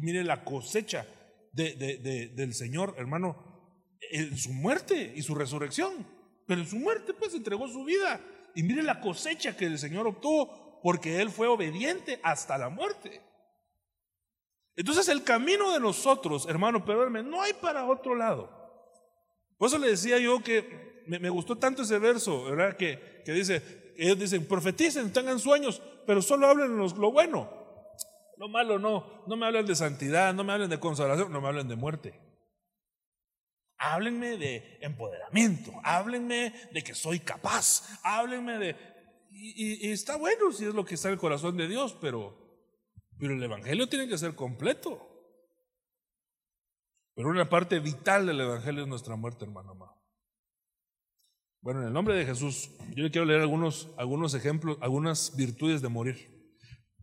Speaker 2: mire la cosecha del Señor, hermano, en su muerte y su resurrección. Pero en su muerte, pues, entregó su vida. Y mire la cosecha que el Señor obtuvo porque Él fue obediente hasta la muerte. Entonces el camino de nosotros, hermano, perdóname, no hay para otro lado. Por eso le decía yo que me, gustó tanto ese verso, ¿verdad? Que, que dice, ellos dicen, profeticen, tengan sueños, pero solo hablen lo bueno. Lo malo no, no me hablen de santidad, no me hablen de consagración, no me hablen de muerte. Háblenme de empoderamiento, háblenme de que soy capaz, háblenme de... Y, está bueno si es lo que está en el corazón de Dios, pero, pero el Evangelio tiene que ser completo. Pero una parte vital del Evangelio es nuestra muerte, hermano amado. Bueno, en el nombre de Jesús, yo le quiero leer algunos, algunos ejemplos, algunas virtudes de morir.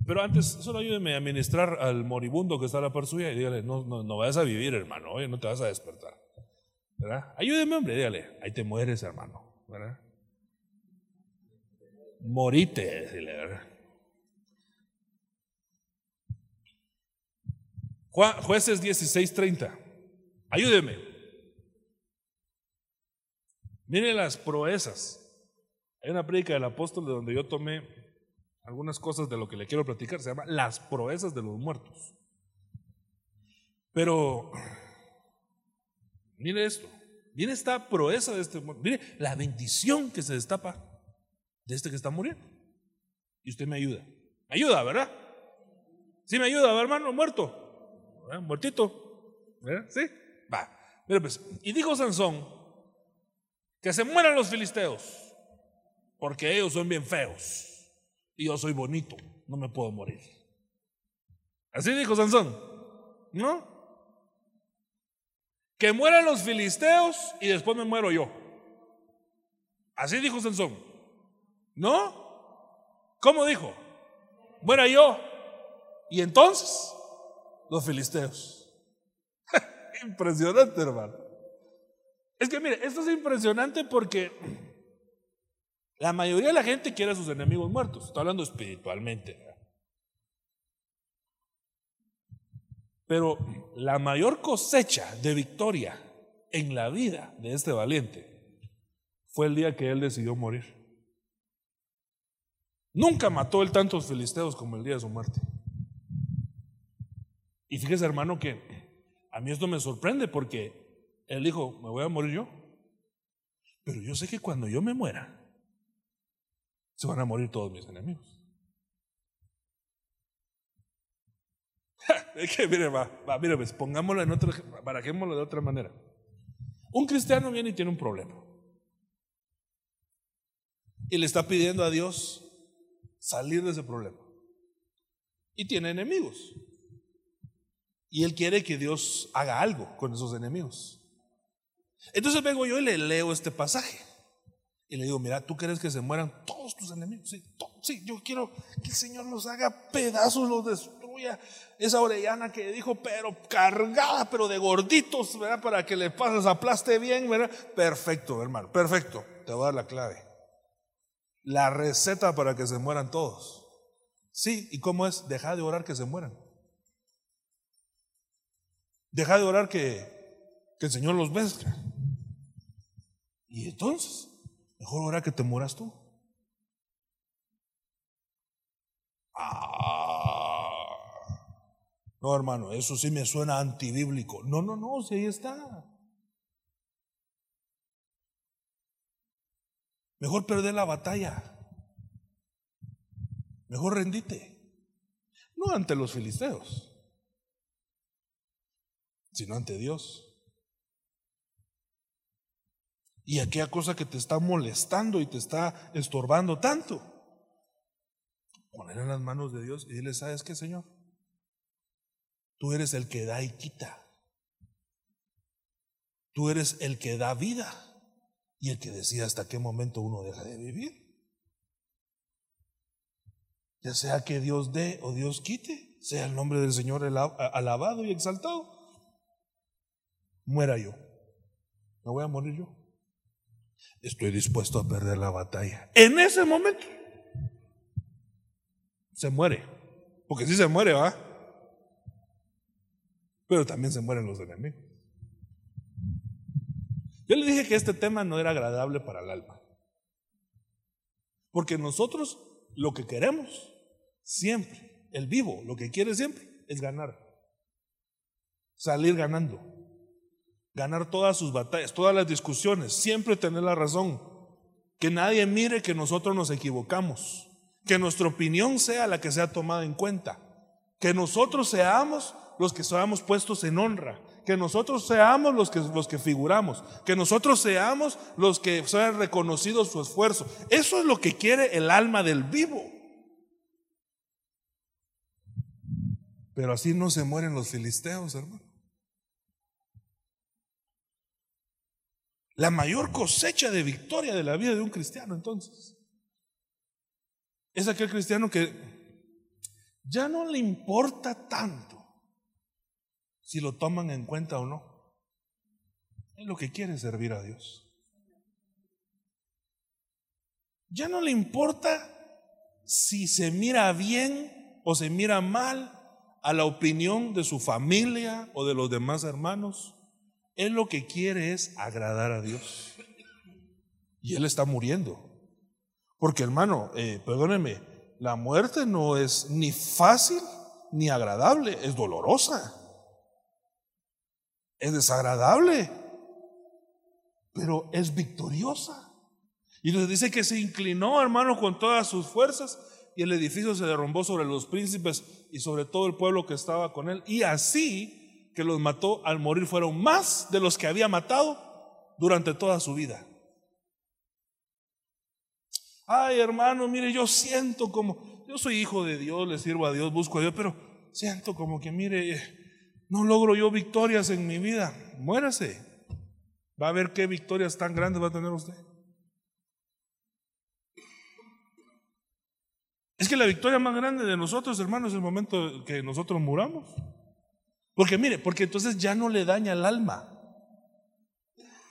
Speaker 2: Pero antes, solo ayúdeme a ministrar al moribundo que está a la par suya y dígale, no, no, no vayas a vivir, hermano, hoy no te vas a despertar. ¿Verdad? Ayúdeme, hombre, dígale, ahí te mueres, hermano. ¿Verdad? Morite, dile, ¿verdad? Jueces 16:30. Ayúdeme. Miren las proezas. Hay una predica del apóstol de donde yo tomé algunas cosas de lo que le quiero platicar. Se llama Las proezas de los muertos. Pero, mire esto. Mire esta proeza de este. Mire la bendición que se destapa de este que está muriendo. Y usted me ayuda. Me ayuda, ¿verdad? Sí, me ayuda, hermano, muerto. Muertito. ¿Verdad? Sí. Va. Mire, pues, y dijo Sansón, que se mueran los filisteos, porque ellos son bien feos y yo soy bonito, no me puedo morir. Así dijo Sansón, ¿no? Que mueran los filisteos y después me muero yo. Así dijo Sansón, ¿no? ¿Cómo dijo? Muera yo. Y entonces, los filisteos. Impresionante, hermano. Es que mire, esto es impresionante porque la mayoría de la gente quiere a sus enemigos muertos. Estoy hablando espiritualmente. Pero la mayor cosecha de victoria en la vida de este valiente fue el día que él decidió morir. Nunca mató él tantos filisteos como el día de su muerte. Y fíjese hermano que a mí esto me sorprende porque él dijo, me voy a morir yo. Pero yo sé que cuando yo me muera, se van a morir todos mis enemigos. es que, mire, va, va, mire, pues, pongámoslo en otro, barajémoslo de otra manera. Un cristiano viene y tiene un problema. Y le está pidiendo a Dios salir de ese problema. Y tiene enemigos. Y él quiere que Dios haga algo con esos enemigos. Entonces vengo yo y le leo este pasaje. Y le digo, mira, ¿tú quieres que se mueran todos tus enemigos? Sí, yo quiero que el Señor los haga pedazos, los destruya. Esa orellana que dijo, pero cargada, pero de gorditos, ¿verdad? Para que le pases, aplaste bien, ¿verdad? Perfecto, hermano, perfecto. Te voy a dar la clave. La receta para que se mueran todos. Sí, ¿y cómo es? Deja de orar que se mueran. Deja de orar que, que el Señor los mezcla. Y entonces, mejor ahora que te mueras tú. Ah. No, hermano, eso sí me suena antibíblico. No, no, no, si ahí está. Mejor perder la batalla. Mejor rendite. No ante los filisteos. Sino ante Dios. Y aquella cosa que te está molestando y te está estorbando tanto, poner en las manos de Dios y dile, ¿sabes qué, Señor? Tú eres el que da y quita. Tú eres el que da vida y el que decide hasta qué momento uno deja de vivir. Ya sea que Dios dé o Dios quite, sea el nombre del Señor alabado y exaltado. Muera yo. Me voy a morir yo. Estoy dispuesto a perder la batalla. En ese momento se muere. Porque si se muere, va. Pero también se mueren los enemigos. Yo le dije que este tema no era agradable para el alma. Porque nosotros lo que queremos siempre, el vivo, lo que quiere siempre es ganar. Salir ganando. Ganar todas sus batallas, todas las discusiones, siempre tener la razón. Que nadie mire que nosotros nos equivocamos. Que nuestra opinión sea la que sea tomada en cuenta. Que nosotros seamos los que seamos puestos en honra que nosotros seamos los que, los que figuramos, que nosotros seamos los que sean reconocidos su esfuerzo. Eso es lo que quiere el alma del vivo. Pero así no se mueren los filisteos, hermano. La mayor cosecha de victoria de la vida de un cristiano, entonces, es aquel cristiano que ya no le importa tanto si lo toman en cuenta o no. Es lo que quiere servir a Dios. Ya no le importa si se mira bien o se mira mal a la opinión de su familia o de los demás hermanos. Él lo que quiere es agradar a Dios. Y él está muriendo. Porque hermano, eh, perdóneme, la muerte no es ni fácil ni agradable, es dolorosa es desagradable, pero es victoriosa. Y nos dice que se inclinó, hermano, con todas sus fuerzas y el edificio se derrumbó sobre los príncipes y sobre todo el pueblo que estaba con él. Y así que los mató al morir fueron más de los que había matado durante toda su vida. Ay, hermano, mire, yo siento como, yo soy hijo de Dios, le sirvo a Dios, busco a Dios, pero siento como que, mire, no logro yo victorias en mi vida. Muérase. Va a ver qué victorias tan grandes va a tener usted. Es que la victoria más grande de nosotros, hermanos, es el momento que nosotros muramos. Porque mire, porque entonces ya no le daña el alma.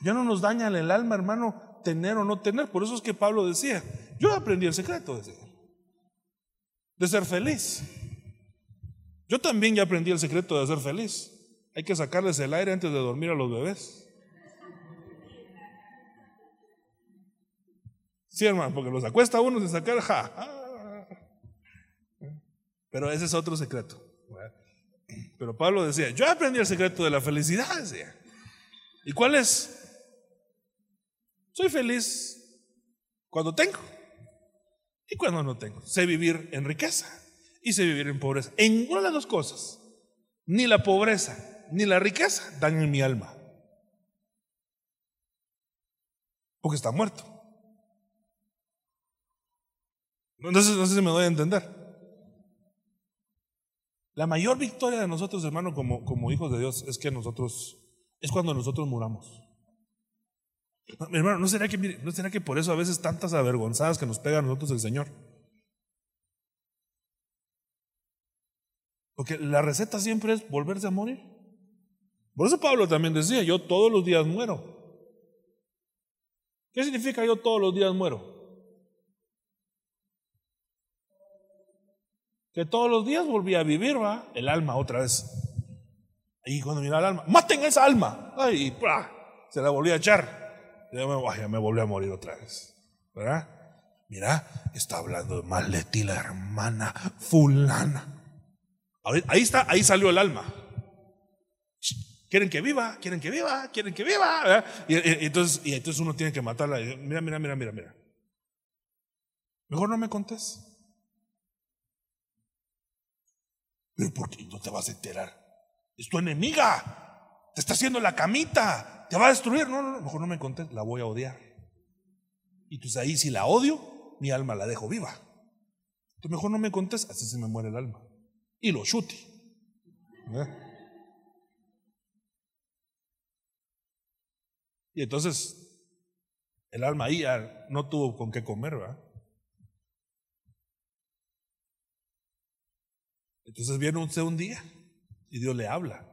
Speaker 2: Ya no nos daña el alma, hermano, tener o no tener. Por eso es que Pablo decía, yo aprendí el secreto de ser, de ser feliz. Yo también ya aprendí el secreto de ser feliz. Hay que sacarles el aire antes de dormir a los bebés. Sí, hermano, porque los acuesta uno sin sacar, ja, Pero ese es otro secreto. Pero Pablo decía, yo aprendí el secreto de la felicidad, decía. ¿Y cuál es? Soy feliz cuando tengo y cuando no tengo. Sé vivir en riqueza y se vivir en pobreza. En ninguna de las dos cosas, ni la pobreza ni la riqueza dan en mi alma. Porque está muerto. Entonces, no sé si me doy a entender. La mayor victoria de nosotros, hermano, como, como hijos de Dios, es que nosotros, es cuando nosotros muramos. hermano, ¿no será, que, ¿no será que por eso a veces tantas avergonzadas que nos pega a nosotros el Señor? Porque la receta siempre es volverse a morir. Por eso Pablo también decía, yo todos los días muero. ¿Qué significa yo todos los días muero? Que todos los días volví a vivir, ¿va? El alma otra vez. Y cuando mira el alma, maten esa alma. Ay, se la volví a echar. Ya me, ya me volví a morir otra vez. ¿Verdad? Mira, está hablando mal de ti la hermana fulana. Ahí está, ahí salió el alma. Quieren que viva, quieren que viva, quieren que viva. Y, entonces, y entonces uno tiene que matarla. Mira, mira, mira, mira, mira. Mejor no me contes. Pero ¿por qué no te vas a enterar? Es tu enemiga. te está haciendo la camita, te va a destruir. No, no, no, mejor no me contes, la voy a odiar. Y entonces ahí si la odio, mi alma la dejo viva. Entonces mejor no me contes, así se me muere el alma. Y lo chuti. ¿Eh? Y entonces el alma ahí ya no tuvo con qué comer, ¿verdad? Entonces viene usted un día y Dios le habla.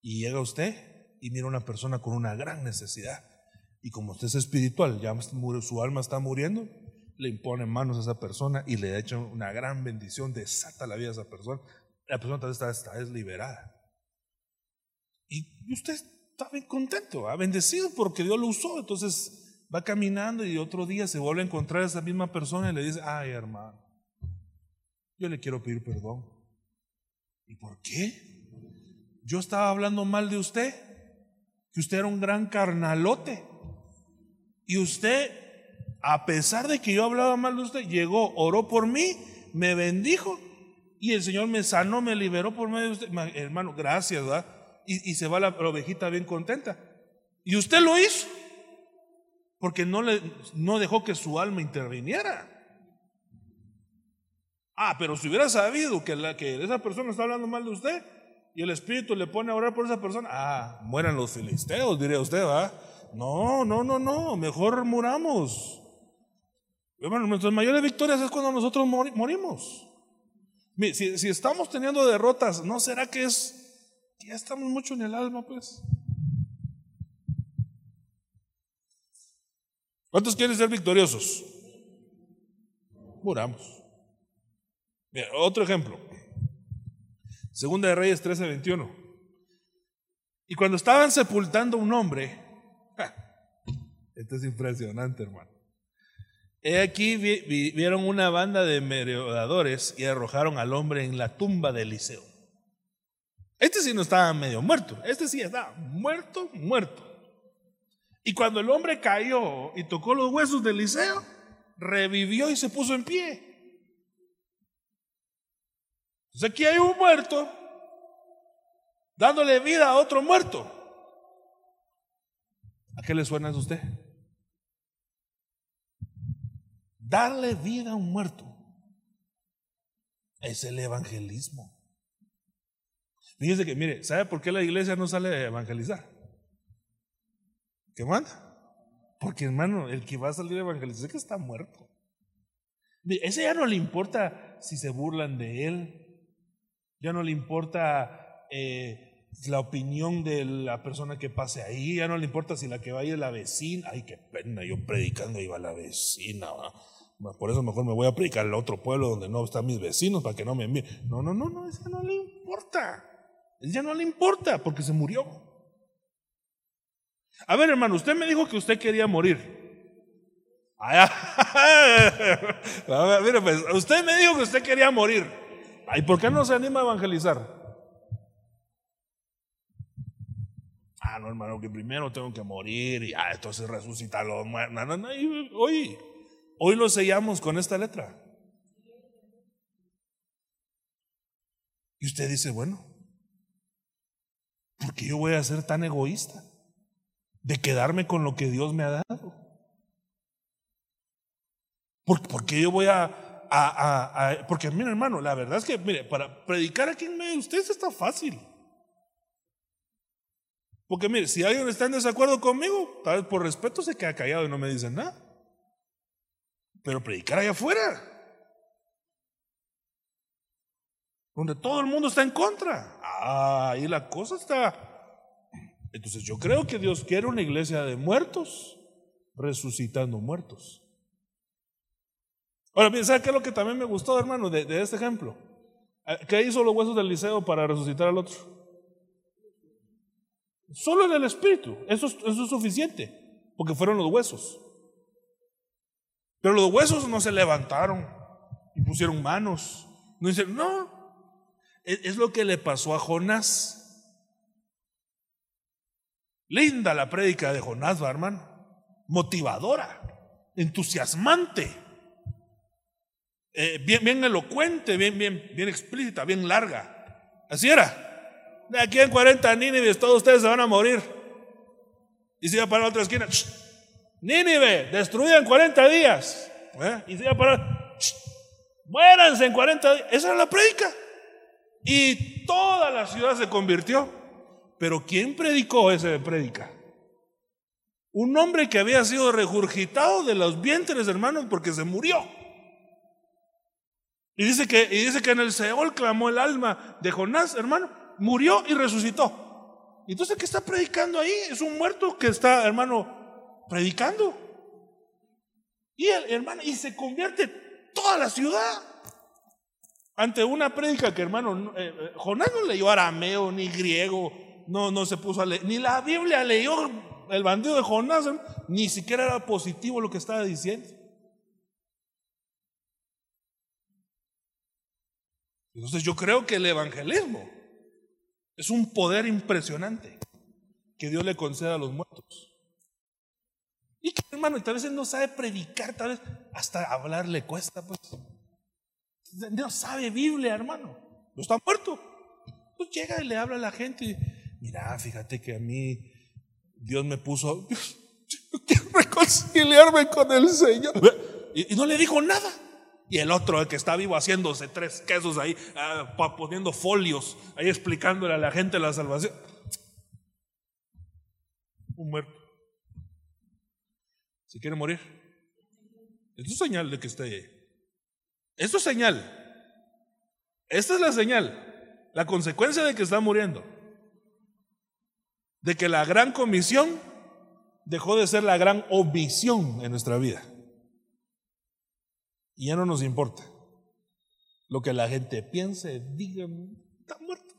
Speaker 2: Y llega usted y mira una persona con una gran necesidad. Y como usted es espiritual, ya su alma está muriendo, le impone manos a esa persona y le echa una gran bendición, desata la vida a esa persona. La persona tal vez está, está liberada. Y usted está bien contento, ha bendecido porque Dios lo usó. Entonces va caminando y otro día se vuelve a encontrar a esa misma persona y le dice, ay hermano, yo le quiero pedir perdón. ¿Y por qué? Yo estaba hablando mal de usted, que usted era un gran carnalote. Y usted, a pesar de que yo hablaba mal de usted, llegó, oró por mí, me bendijo y el Señor me sanó, me liberó por medio de usted. Hermano, gracias, ¿verdad? Y, se va la, ovejita bien contenta. Y usted lo hizo, porque no, le, no dejó que su alma interviniera. Ah, pero si hubiera sabido que, esa persona está hablando mal de usted y el Espíritu le pone a orar por esa persona, ah, mueran los filisteos, diría usted, ¿va? No, no, no, no, mejor muramos. Bueno, nuestras mayores victorias es cuando nosotros morimos. Si, si, estamos teniendo derrotas, ¿no será que es que ya estamos mucho en el alma, pues? ¿Cuántos quieren ser victoriosos? Muramos otro ejemplo. Segunda de Reyes 13, 21. Y cuando estaban sepultando un hombre, esto es impresionante, hermano. He aquí vieron una banda de merodeadores y arrojaron al hombre en la tumba de Eliseo. Este sí no estaba medio muerto, este sí estaba muerto, muerto. Y cuando el hombre cayó y tocó los huesos de Eliseo, revivió y se puso en pie. Entonces aquí hay un muerto dándole vida a otro muerto. ¿A qué le suena a usted? Darle vida a un muerto es el evangelismo. Fíjese que, mire, ¿sabe por qué la iglesia no sale a evangelizar? ¿Qué manda? Porque hermano, el que va a salir a evangelizar es que está muerto. Ese ya no le importa si se burlan de él, ya no le importa eh, la opinión de la persona que pase ahí, ya no le importa si la que va ahí es la vecina. Ay, qué pena, yo predicando iba la vecina. Por eso mejor me voy a predicar al otro pueblo donde no están mis vecinos para que no me envíen. No, no, no, no, eso no le importa. Ya no le importa porque se murió. A ver, hermano, usted me dijo que usted quería morir. mire, pues, usted me dijo que usted quería morir. ¿Y por qué no se anima a evangelizar? Ah, no, hermano, que primero tengo que morir y ah, entonces resucitar los muertos. No, no, hoy, hoy lo sellamos con esta letra. Y usted dice, bueno, ¿por qué yo voy a ser tan egoísta de quedarme con lo que Dios me ha dado? ¿Por, qué yo voy a, porque mire hermano, la verdad es que, mire, para predicar aquí en medio de ustedes está fácil. Porque mire, si alguien está en desacuerdo conmigo, tal vez por respeto se queda callado y no me dice nada. Pero predicar allá afuera, donde todo el mundo está en contra, ah, ahí la cosa está. Entonces yo creo que Dios quiere una iglesia de muertos, resucitando muertos. Ahora, bien, ¿sabe qué es lo que también me gustó, hermano, de, este ejemplo? Eh, ¿Qué hizo los huesos del liceo para resucitar al otro? Solo en el espíritu. Eso es, suficiente, porque fueron los huesos. Pero los huesos no se levantaron y pusieron manos. No dicen, no. Es, es lo que le pasó a Jonás. Linda la prédica de Jonás, hermano. Motivadora, entusiasmante. Eh, bien, bien elocuente, bien, bien, bien explícita, bien larga. Así era. De aquí en 40 Nínive, todos ustedes se van a morir. Y se iba para la otra esquina. Nínive, destruida en 40 días. ¿Eh? Y se iba para. Muéranse en 40 días. Esa era la predica. Y toda la ciudad se convirtió. Pero ¿quién predicó ese predica? Un hombre que había sido regurgitado de los vientres, hermanos, porque se murió. Y dice que, y dice que en el Seol clamó el alma de Jonás, hermano, murió y resucitó. Entonces, ¿qué está predicando ahí? Es un muerto que está, hermano, predicando. Y hermano, y se convierte toda la ciudad ante una prédica que, hermano, eh, eh, Jonás no leyó arameo ni griego, no, no se puso a leer, ni la Biblia leyó el bandido de Jonás, ni siquiera era positivo lo que estaba diciendo. Entonces yo creo que el evangelismo es un poder impresionante que Dios le concede a los muertos. Y que hermano, tal vez él no sabe predicar, tal vez hasta hablar le cuesta, pues. No sabe Biblia, hermano. No está muerto. Pues llega y le habla a la gente y, mira, fíjate que a mí Dios me puso, yo quiero reconciliarme con el Señor. Y, no le dijo nada. Y el otro, el que está vivo haciéndose tres quesos ahí, ah, poniendo folios, ahí explicándole a la gente la salvación. Un muerto. Si quiere morir. Esto es señal de que esté ahí. Esto es señal. Esta es la señal. La consecuencia de que está muriendo de que la gran comisión dejó de ser la gran omisión en nuestra vida. Y ya no nos importa lo que la gente piense, diga, está muerto.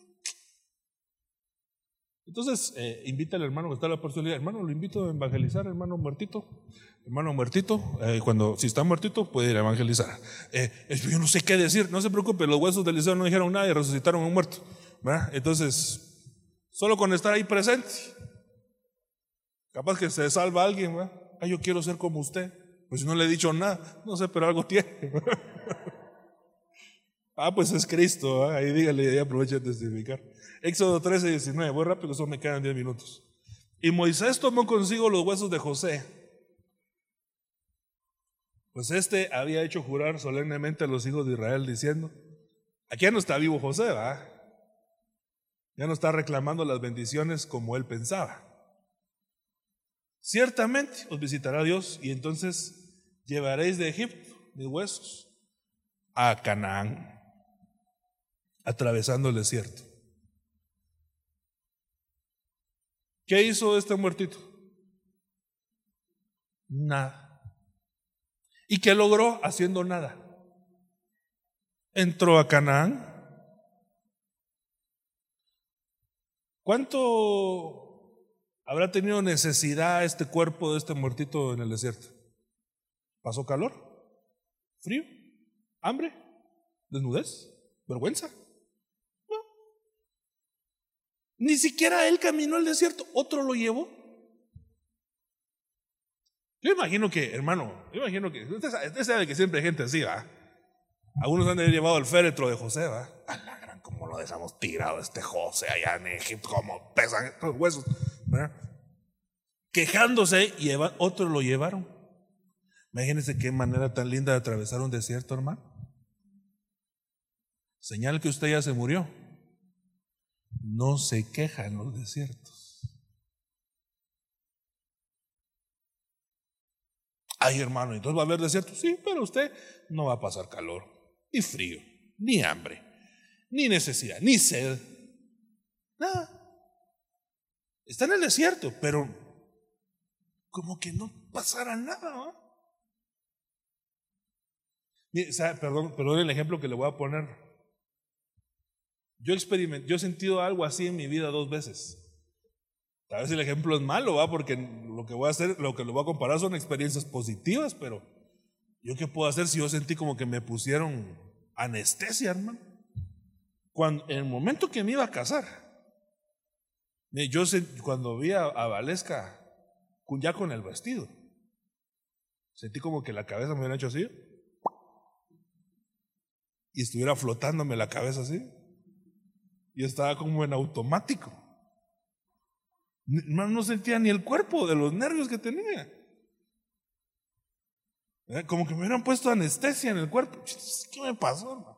Speaker 2: Entonces, eh, invita al hermano que está en la posibilidad, hermano, lo invito a evangelizar, hermano muertito, hermano muertito, eh, cuando si está muertito puede ir a evangelizar. Eh, yo no sé qué decir, no se preocupe, los huesos del liceo no dijeron nada y resucitaron a un muerto. Entonces, Solo con estar ahí presente. Capaz que se salva alguien. Ah, yo quiero ser como usted. Pues no le he dicho nada, no sé, pero algo tiene. ah, pues es Cristo, ahí dígale y aprovecha de testificar. Éxodo 13, 19, voy rápido, eso me quedan 10 minutos. Y Moisés tomó consigo los huesos de José. Pues este había hecho jurar solemnemente a los hijos de Israel diciendo, aquí ya no está vivo José, ¿va? Ya no está reclamando las bendiciones como él pensaba. Ciertamente os visitará Dios y entonces llevaréis de Egipto mis huesos a Canaán, atravesando el desierto. ¿Qué hizo este muertito? Nada. ¿Y qué logró haciendo nada? Entró a Canaán, ¿Cuánto habrá tenido necesidad este cuerpo de este muertito en el desierto? ¿Pasó calor? ¿Frío? ¿Hambre? ¿Desnudez? ¿Vergüenza? No. Ni siquiera él caminó al desierto, otro lo llevó. Yo imagino que, hermano, yo imagino que, usted sabe, que siempre hay gente así, ¿va? Algunos han llevado el féretro de José, ¿va? ¿Cómo lo dejamos tirado este José allá en Egipto? ¿Cómo pesan estos huesos? Quejándose y otros lo llevaron. Imagínense qué manera tan linda de atravesar un desierto, hermano. Señal que usted ya se murió. No se queja en los desiertos. Ay, hermano, entonces va a haber desierto. Sí, pero usted no va a pasar calor, ni frío, ni hambre ni necesidad, ni sed, nada. Está en el desierto, pero como que no pasara nada. perdón, perdón el ejemplo que le voy a poner. Yo experimenté, yo he sentido algo así en mi vida dos veces. Tal vez el ejemplo es malo, ¿va? Porque lo que voy a hacer, lo que lo voy a comparar son experiencias positivas, pero yo qué puedo hacer si yo sentí como que me pusieron anestesia, hermano. Cuando, en el momento que me iba a casar, yo cuando vi a, Valesca ya con el vestido, sentí como que la cabeza me hubiera hecho así y estuviera flotándome la cabeza así. y estaba como en automático. No, sentía ni el cuerpo de los nervios que tenía. Eh, como que me hubieran puesto anestesia en el cuerpo. ¿Qué me pasó, hermano?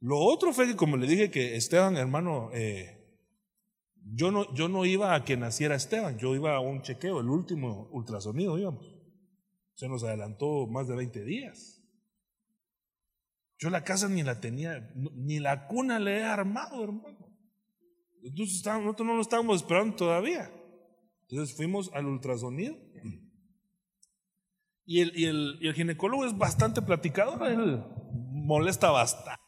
Speaker 2: Lo otro fue que, como le dije, que Esteban, hermano, eh, yo, no, yo no iba a que naciera Esteban, yo iba a un chequeo, el último ultrasonido íbamos. Se nos adelantó más de 20 días. Yo la casa ni la tenía, ni la cuna le he armado, hermano. Entonces nosotros no lo estábamos esperando todavía. Entonces fuimos al ultrasonido. Y el, y el, ginecólogo es bastante platicador, él molesta bastante,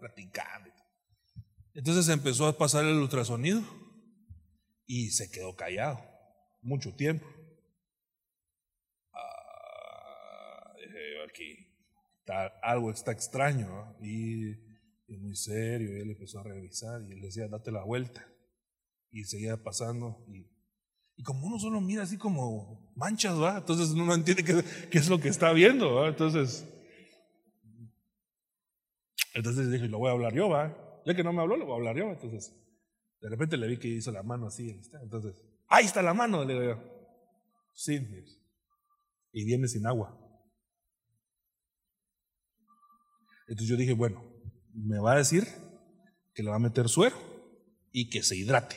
Speaker 2: platicando. Entonces empezó a pasar el ultrasonido y se quedó callado mucho tiempo. Ah, aquí, algo está extraño y, muy serio. Y él empezó a revisar y él decía, date la vuelta. Y seguía pasando. Y, y como uno solo mira así como manchas, ¿va? Entonces uno no entiende qué, es lo que está viendo, Entonces, entonces dije, lo voy a hablar yo, ¿va? Ya que no me habló, lo voy a hablar yo. Entonces, de repente le vi que hizo la mano así. Entonces, ahí está la mano, le digo yo. Sí, y viene sin agua. Entonces yo dije, bueno, me va a decir que le va a meter suero y que se hidrate.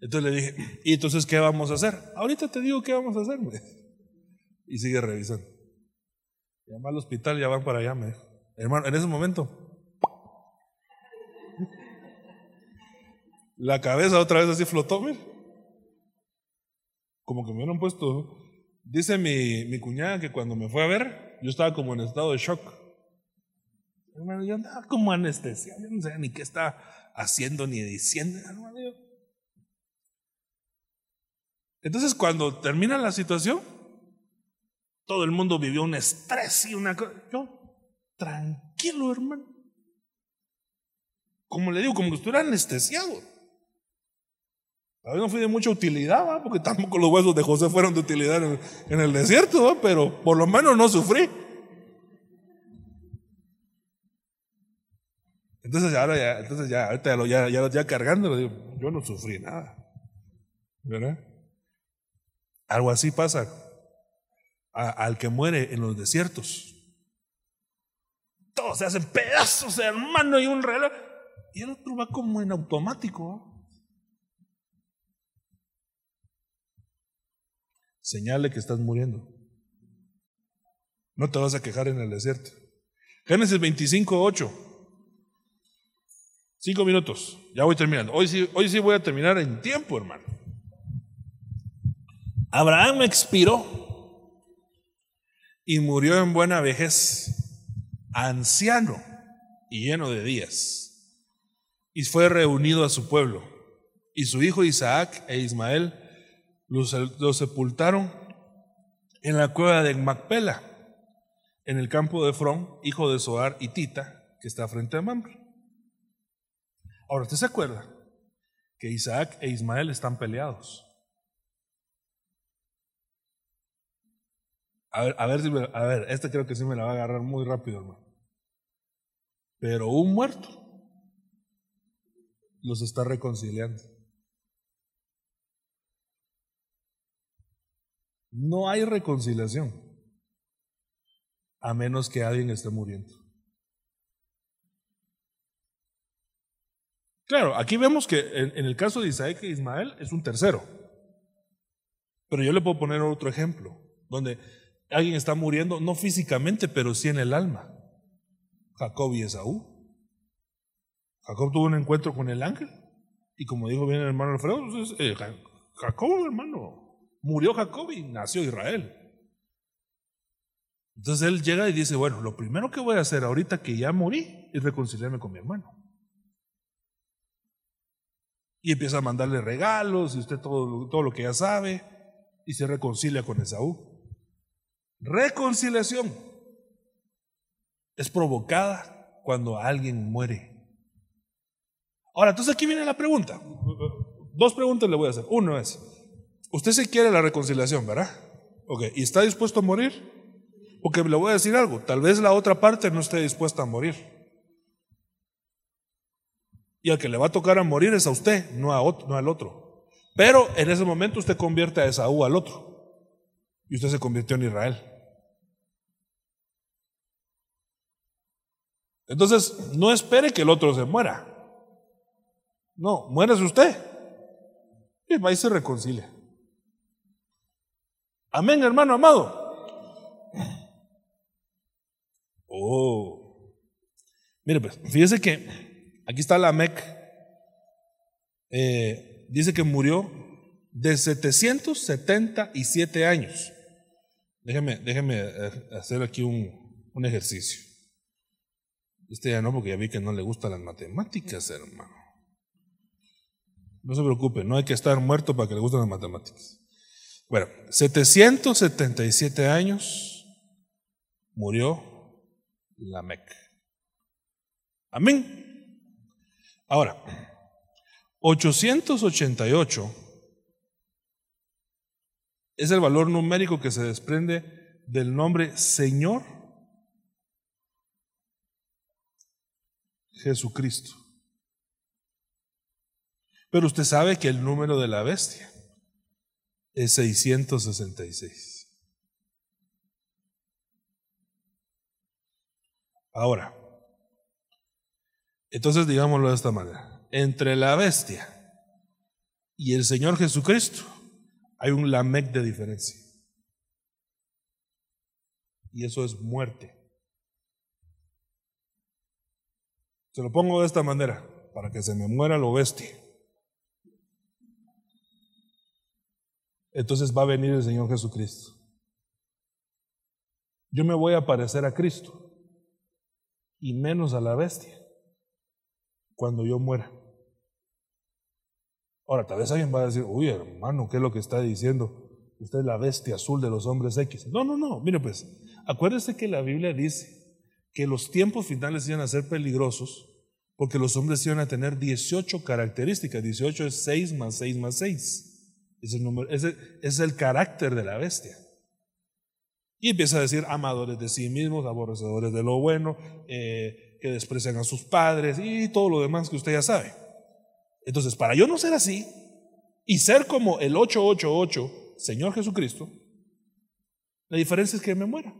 Speaker 2: Entonces le dije, ¿y entonces qué vamos a hacer? Ahorita te digo qué vamos a hacer. Y sigue revisando. Llama al hospital, ya van para allá, me. Hermano, en ese momento, la cabeza otra vez así flotó, mira. Como que me hubieran puesto. Dice mi, mi cuñada que cuando me fue a ver, yo estaba como en estado de shock. Hermano, yo andaba como anestesia, yo no sé ni qué está haciendo ni diciendo. Entonces, cuando termina la situación, todo el mundo vivió un estrés y una cosa. Yo, tranquilo, hermano. Como le digo, como que estuviera anestesiado. A no fui de mucha utilidad, porque tampoco los huesos de José fueron de utilidad en, el desierto, pero por lo menos no sufrí. Entonces ahora ya, entonces ya, ahorita ya, ya, ya cargándolo, yo no sufrí nada. ¿Verdad? Algo así pasa al que muere en los desiertos. Todos se hacen pedazos, hermano, y un reloj. Y el otro va como en automático. Señale que estás muriendo. No te vas a quejar en el desierto. Génesis 25, 8. Cinco minutos, ya voy terminando. Hoy sí, hoy sí voy a terminar en tiempo, hermano. Abraham expiró y murió en buena vejez, anciano y lleno de días. Y fue reunido a su pueblo. Y su hijo Isaac e Ismael los, sepultaron en la cueva de Macpela, en el campo de Frón, hijo de Zoar y Tita, que está frente a Mamre. Ahora, ¿usted se acuerda que Isaac e Ismael están peleados? A ver, si a ver, este creo que sí me la va a agarrar muy rápido, hermano. Pero un muerto los está reconciliando. No hay reconciliación a menos que alguien esté muriendo. Claro, aquí vemos que en, el caso de Isaac e Ismael es un tercero. Pero yo le puedo poner otro ejemplo, donde alguien está muriendo, no físicamente, pero sí en el alma. Jacob y Esaú. Jacob tuvo un encuentro con el ángel. Y como dijo bien el hermano Alfredo, pues eh, Jacob, hermano, murió Jacob y nació Israel. Entonces él llega y dice, bueno, lo primero que voy a hacer ahorita que ya morí es reconciliarme con mi hermano. Y empieza a mandarle regalos y usted todo, todo lo que ya sabe y se reconcilia con Esaú. Reconciliación es provocada cuando alguien muere. Ahora, entonces aquí viene la pregunta. Dos preguntas le voy a hacer. Uno es, usted se quiere la reconciliación, ¿verdad? Ok, ¿y está dispuesto a morir? Porque le voy a decir algo, tal vez la otra parte no esté dispuesta a morir. Y al que le va a tocar a morir es a usted, no, a otro, no al otro. Pero en ese momento usted convierte a Esaú al otro. Y usted se convirtió en Israel. Entonces, no espere que el otro se muera. No, muérase usted. Y va y se reconcilia. Amén, hermano amado. Oh. Mire, pues, fíjese que aquí está la MEC. Eh, dice que murió de 777 años. Déjeme, déjeme eh, hacer aquí un, un ejercicio. Este ya no, porque ya vi que no le gustan las matemáticas, hermano. No se preocupe, no hay que estar muerto para que le gusten las matemáticas. Bueno, 777 años murió Lamec. Amén. Ahora, 888 es el valor numérico que se desprende del nombre Señor Jesucristo. Pero usted sabe que el número de la bestia es 666. Ahora, entonces digámoslo de esta manera, entre la bestia y el Señor Jesucristo hay un lamec de diferencia. Y eso es muerte. Se lo pongo de esta manera, para que se me muera lo bestia. Entonces va a venir el Señor Jesucristo. Yo me voy a parecer a Cristo y menos a la bestia cuando yo muera. Ahora, tal vez alguien va a decir, uy, hermano, ¿qué es lo que está diciendo? Usted es la bestia azul de los hombres X. No, no, no, mire pues, acuérdese que la Biblia dice que los tiempos finales iban a ser peligrosos porque los hombres iban a tener 18 características. 18 es 6 más 6 más 6. Es el número, es el carácter de la bestia. Y empieza a decir amadores de sí mismos, aborrecedores de lo bueno, eh, que desprecian a sus padres y todo lo demás que usted ya sabe. Entonces, para yo no ser así y ser como el 888, Señor Jesucristo, la diferencia es que me muera.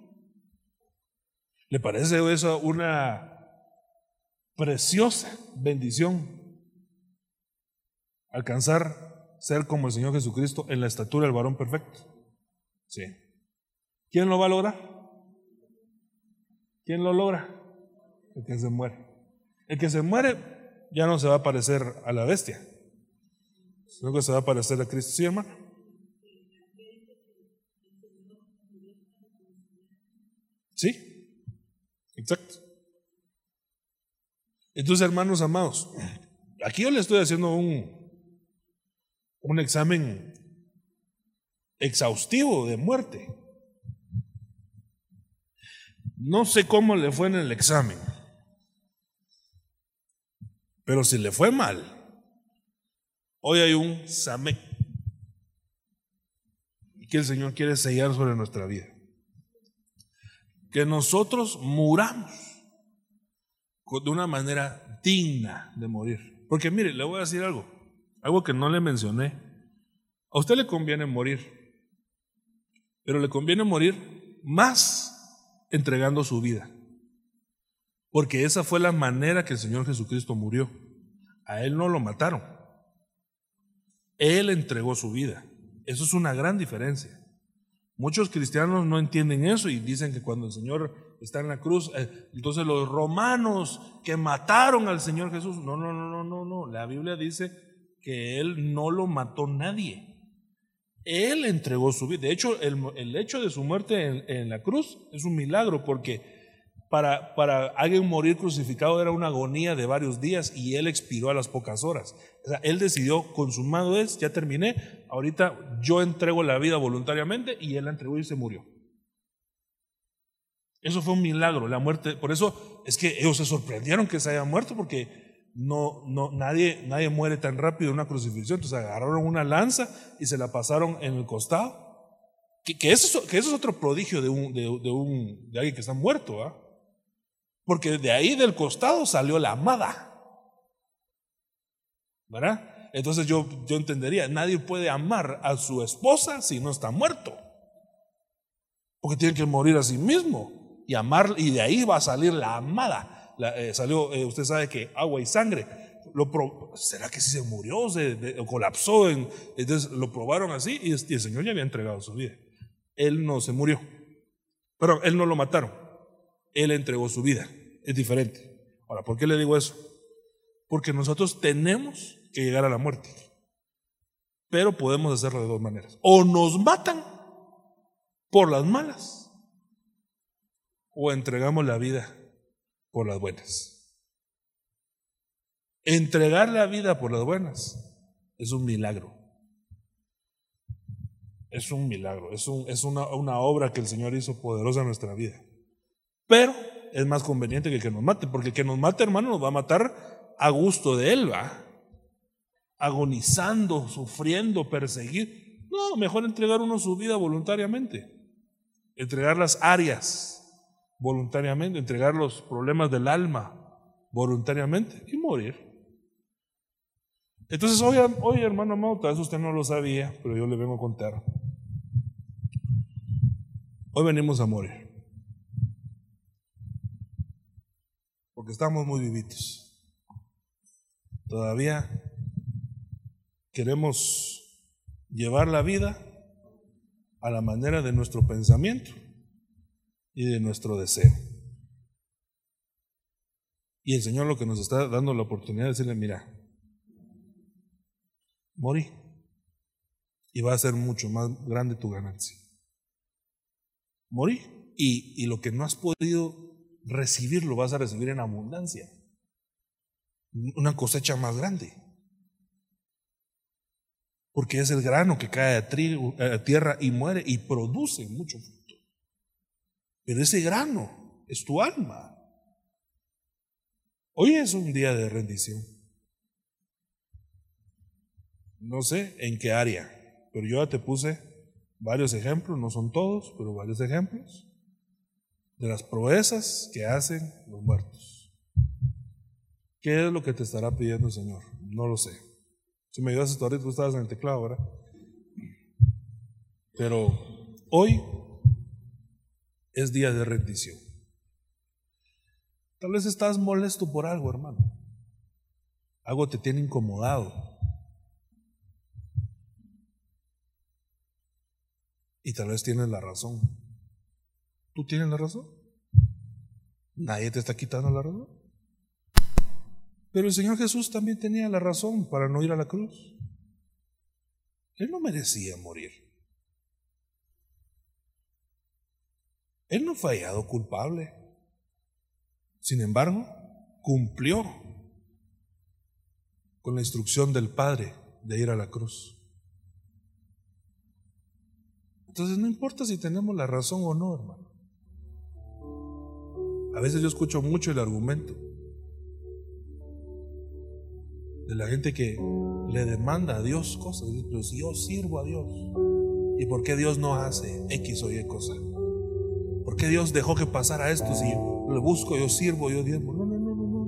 Speaker 2: ¿Le parece eso una preciosa bendición? Alcanzar ser como el Señor Jesucristo en la estatura del varón perfecto. Sí. ¿Quién lo va a lograr? ¿Quién lo logra? El que se muere. El que se muere ya no se va a parecer a la bestia, sino que se va a parecer a Cristo. ¿Sí, hermano? ¿Sí? Exacto. Entonces, hermanos amados, aquí yo le estoy haciendo un, un examen exhaustivo de muerte. No sé cómo le fue en el examen, pero si le fue mal, hoy hay un Samek que el Señor quiere sellar sobre nuestra vida. Que nosotros muramos de una manera digna de morir. Porque mire, le voy a decir algo, algo que no le mencioné. A usted le conviene morir, pero le conviene morir más entregando su vida. Porque esa fue la manera que el Señor Jesucristo murió. A Él no lo mataron. Él entregó su vida. Eso es una gran diferencia. Muchos cristianos no entienden eso y dicen que cuando el Señor está en la cruz, eh, entonces los romanos que mataron al Señor Jesús, no, no, no, no, no, no. La Biblia dice que Él no lo mató nadie. Él entregó su vida. De hecho, el, hecho de su muerte en, la cruz es un milagro porque para, para, alguien morir crucificado era una agonía de varios días y él expiró a las pocas horas. Él decidió, consumado es, ya terminé, ahorita yo entrego la vida voluntariamente y él la entregó y se murió. Eso fue un milagro, la muerte. Por eso es que ellos se sorprendieron que se haya muerto porque no, no, nadie, nadie muere tan rápido en una crucifixión. Entonces agarraron una lanza y se la pasaron en el costado. Que, eso, que eso, es otro prodigio de, un, de, un, de alguien que está muerto. Porque de ahí del costado salió la amada. ¿Verdad? Entonces yo, yo entendería, nadie puede amar a su esposa si no está muerto. Porque tiene que morir a sí mismo y amar, y de ahí va a salir la amada. Eh, salió, eh, usted sabe que agua y sangre. Lo ¿Será que si se murió, se colapsó? entonces lo probaron así y, y el Señor ya había entregado su vida. Él no se murió. Pero él no lo mataron. Él entregó su vida. Es diferente. Ahora, ¿por qué le digo eso? Porque nosotros tenemos que llegar a la muerte. Pero podemos hacerlo de dos maneras. O nos matan por las malas, o entregamos la vida por las buenas. Entregar la vida por las buenas es un milagro. Es un milagro, es, un, es una, una, obra que el Señor hizo poderosa en nuestra vida. Pero es más conveniente que que nos mate, porque que nos mate, hermano, nos va a matar a gusto de Él, va agonizando, sufriendo, perseguir. No, mejor entregar uno su vida voluntariamente. Entregar las áreas voluntariamente, entregar los problemas del alma voluntariamente y morir. Entonces, hoy, hoy hermano amado, tal vez usted no lo sabía, pero yo le vengo a contar. Hoy venimos a morir. Porque estamos muy vivitos. Todavía queremos llevar la vida a la manera de nuestro pensamiento y de nuestro deseo. Y el Señor lo que nos está dando la oportunidad de decirle, mira, morí y va a ser mucho más grande tu ganancia. Morí y, y lo que no has podido recibir lo vas a recibir en abundancia. Una cosecha más grande porque es el grano que cae a, tierra y muere y produce mucho fruto. Pero ese grano es tu alma. Hoy es un día de rendición. No sé en qué área, pero yo ya te puse varios ejemplos, no son todos, pero varios ejemplos de las proezas que hacen los muertos. ¿Qué es lo que te estará pidiendo el Señor? No lo sé. Si me ayudas a ahorita, tú estabas en el teclado, ¿verdad? Pero hoy es día de rendición. Tal vez estás molesto por algo, hermano. Algo te tiene incomodado. Y tal vez tienes la razón. ¿Tú tienes la razón? Nadie te está quitando la razón. Pero el Señor Jesús también tenía la razón para no ir a la cruz. Él no merecía morir. Él no fue hallado culpable. Sin embargo, cumplió con la instrucción del Padre de ir a la cruz. Entonces no importa si tenemos la razón o no, hermano. A veces yo escucho mucho el argumento de la gente que le demanda a Dios cosas. Pero yo sirvo a Dios, ¿y por qué Dios no hace X o Y cosa? ¿Por qué Dios dejó que pasara esto si le busco, yo sirvo, yo diezmo? No, no, no, no, no,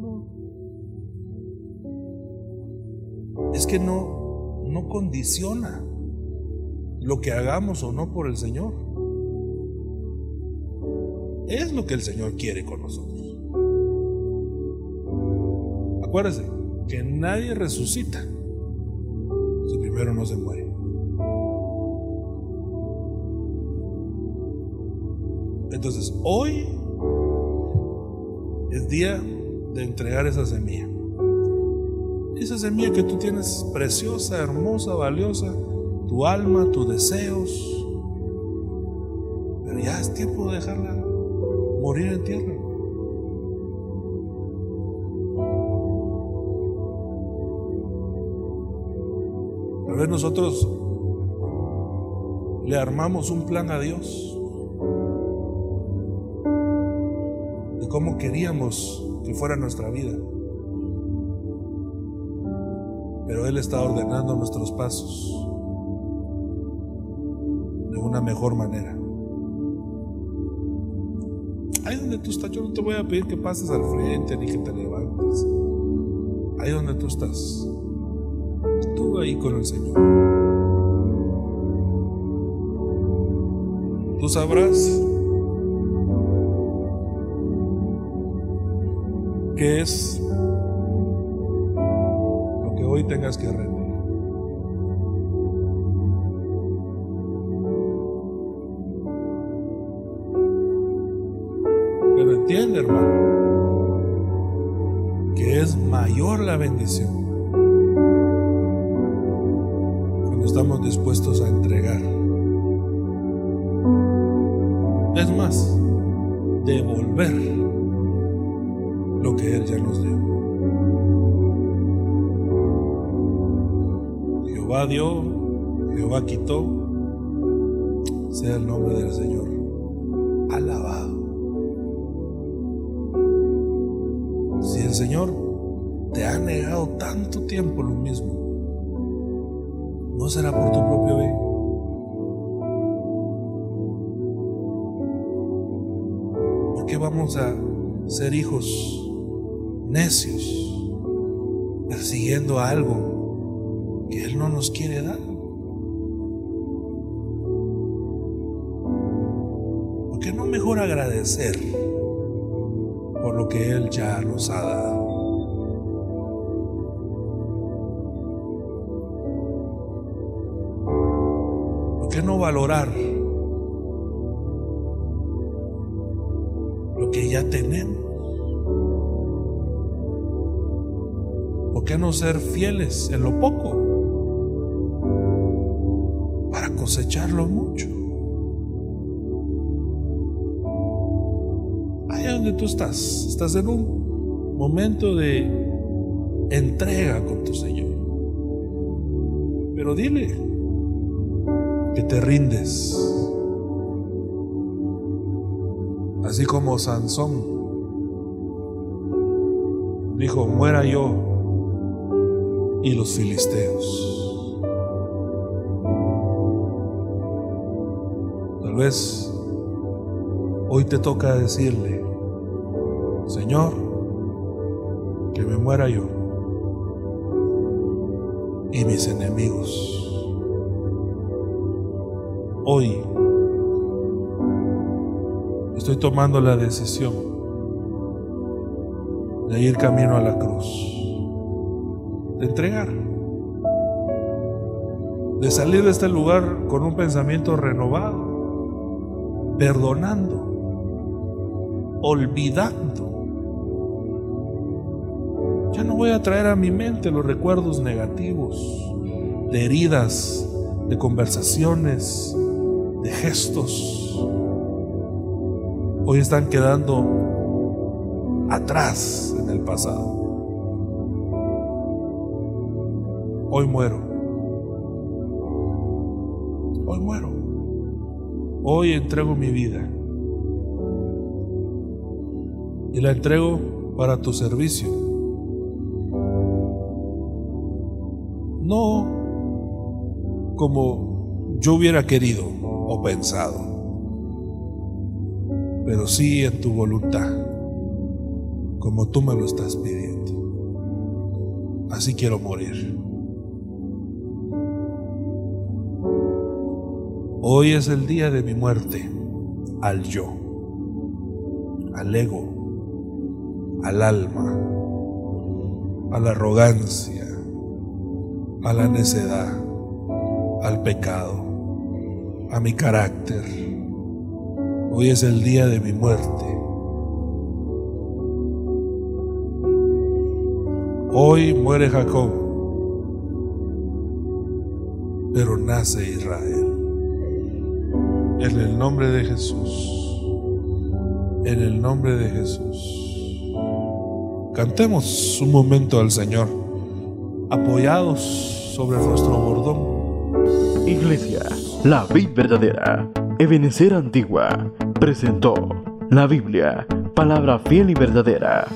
Speaker 2: no. Es que no, no condiciona lo que hagamos o no por el Señor. Es lo que el Señor quiere con nosotros. Acuérdense, que nadie resucita si primero no se muere. Entonces, hoy es día de entregar esa semilla. Esa semilla que tú tienes preciosa, hermosa, valiosa, tu alma, tus deseos. Pero ya es tiempo de dejarla morir en tierra. A ver, nosotros le armamos un plan a Dios cómo queríamos que fuera nuestra vida. Pero Él está ordenando nuestros pasos de una mejor manera. Ahí donde tú estás, yo no te voy a pedir que pases al frente ni que te levantes. Ahí donde tú estás. tú ahí con el Señor. Tú sabrás es lo que hoy tengas que rendir. Pero entiende, hermano, que es mayor la bendición Jehová quitó, sea el nombre del Señor alabado. Si el Señor te ha negado tanto tiempo lo mismo, no será por tu propio bien. ¿Por qué vamos a ser hijos necios, persiguiendo algo que Él no nos quiere dar. Por lo que Él ya nos ha dado? ¿Por qué no valorar lo que ya tenemos? ¿Por qué no ser fieles en lo poco para cosecharlo mucho? Tú estás, estás en un momento de entrega con tu Señor. Pero dile que te rindes. Así como Sansón dijo, muera yo y los filisteos. Tal vez hoy te toca decirle, Señor, que me muera yo y mis enemigos. Hoy estoy tomando la decisión de ir camino a la cruz de entregar, de salir de este lugar con un pensamiento renovado, perdonando, olvidando. Voy a traer a mi mente los recuerdos negativos, de heridas, de conversaciones, de gestos. Hoy están quedando atrás en el pasado. Hoy muero. Hoy muero. Hoy entrego mi vida. Y la entrego para tu servicio. Yo hubiera querido o pensado, pero sí en tu voluntad, como tú me lo estás pidiendo. Así quiero morir. Hoy es el día de mi muerte al yo, al ego, al alma, a la arrogancia, a la necedad, al pecado, a mi carácter. Hoy es el día de mi muerte. Hoy muere Jacob, pero nace Israel. En el nombre de Jesús. En el nombre de Jesús. Cantemos un momento al Señor, apoyados sobre nuestro bordón.
Speaker 1: Iglesia, la vida verdadera, Ebenecer Antigua, presentó la Biblia, palabra fiel y verdadera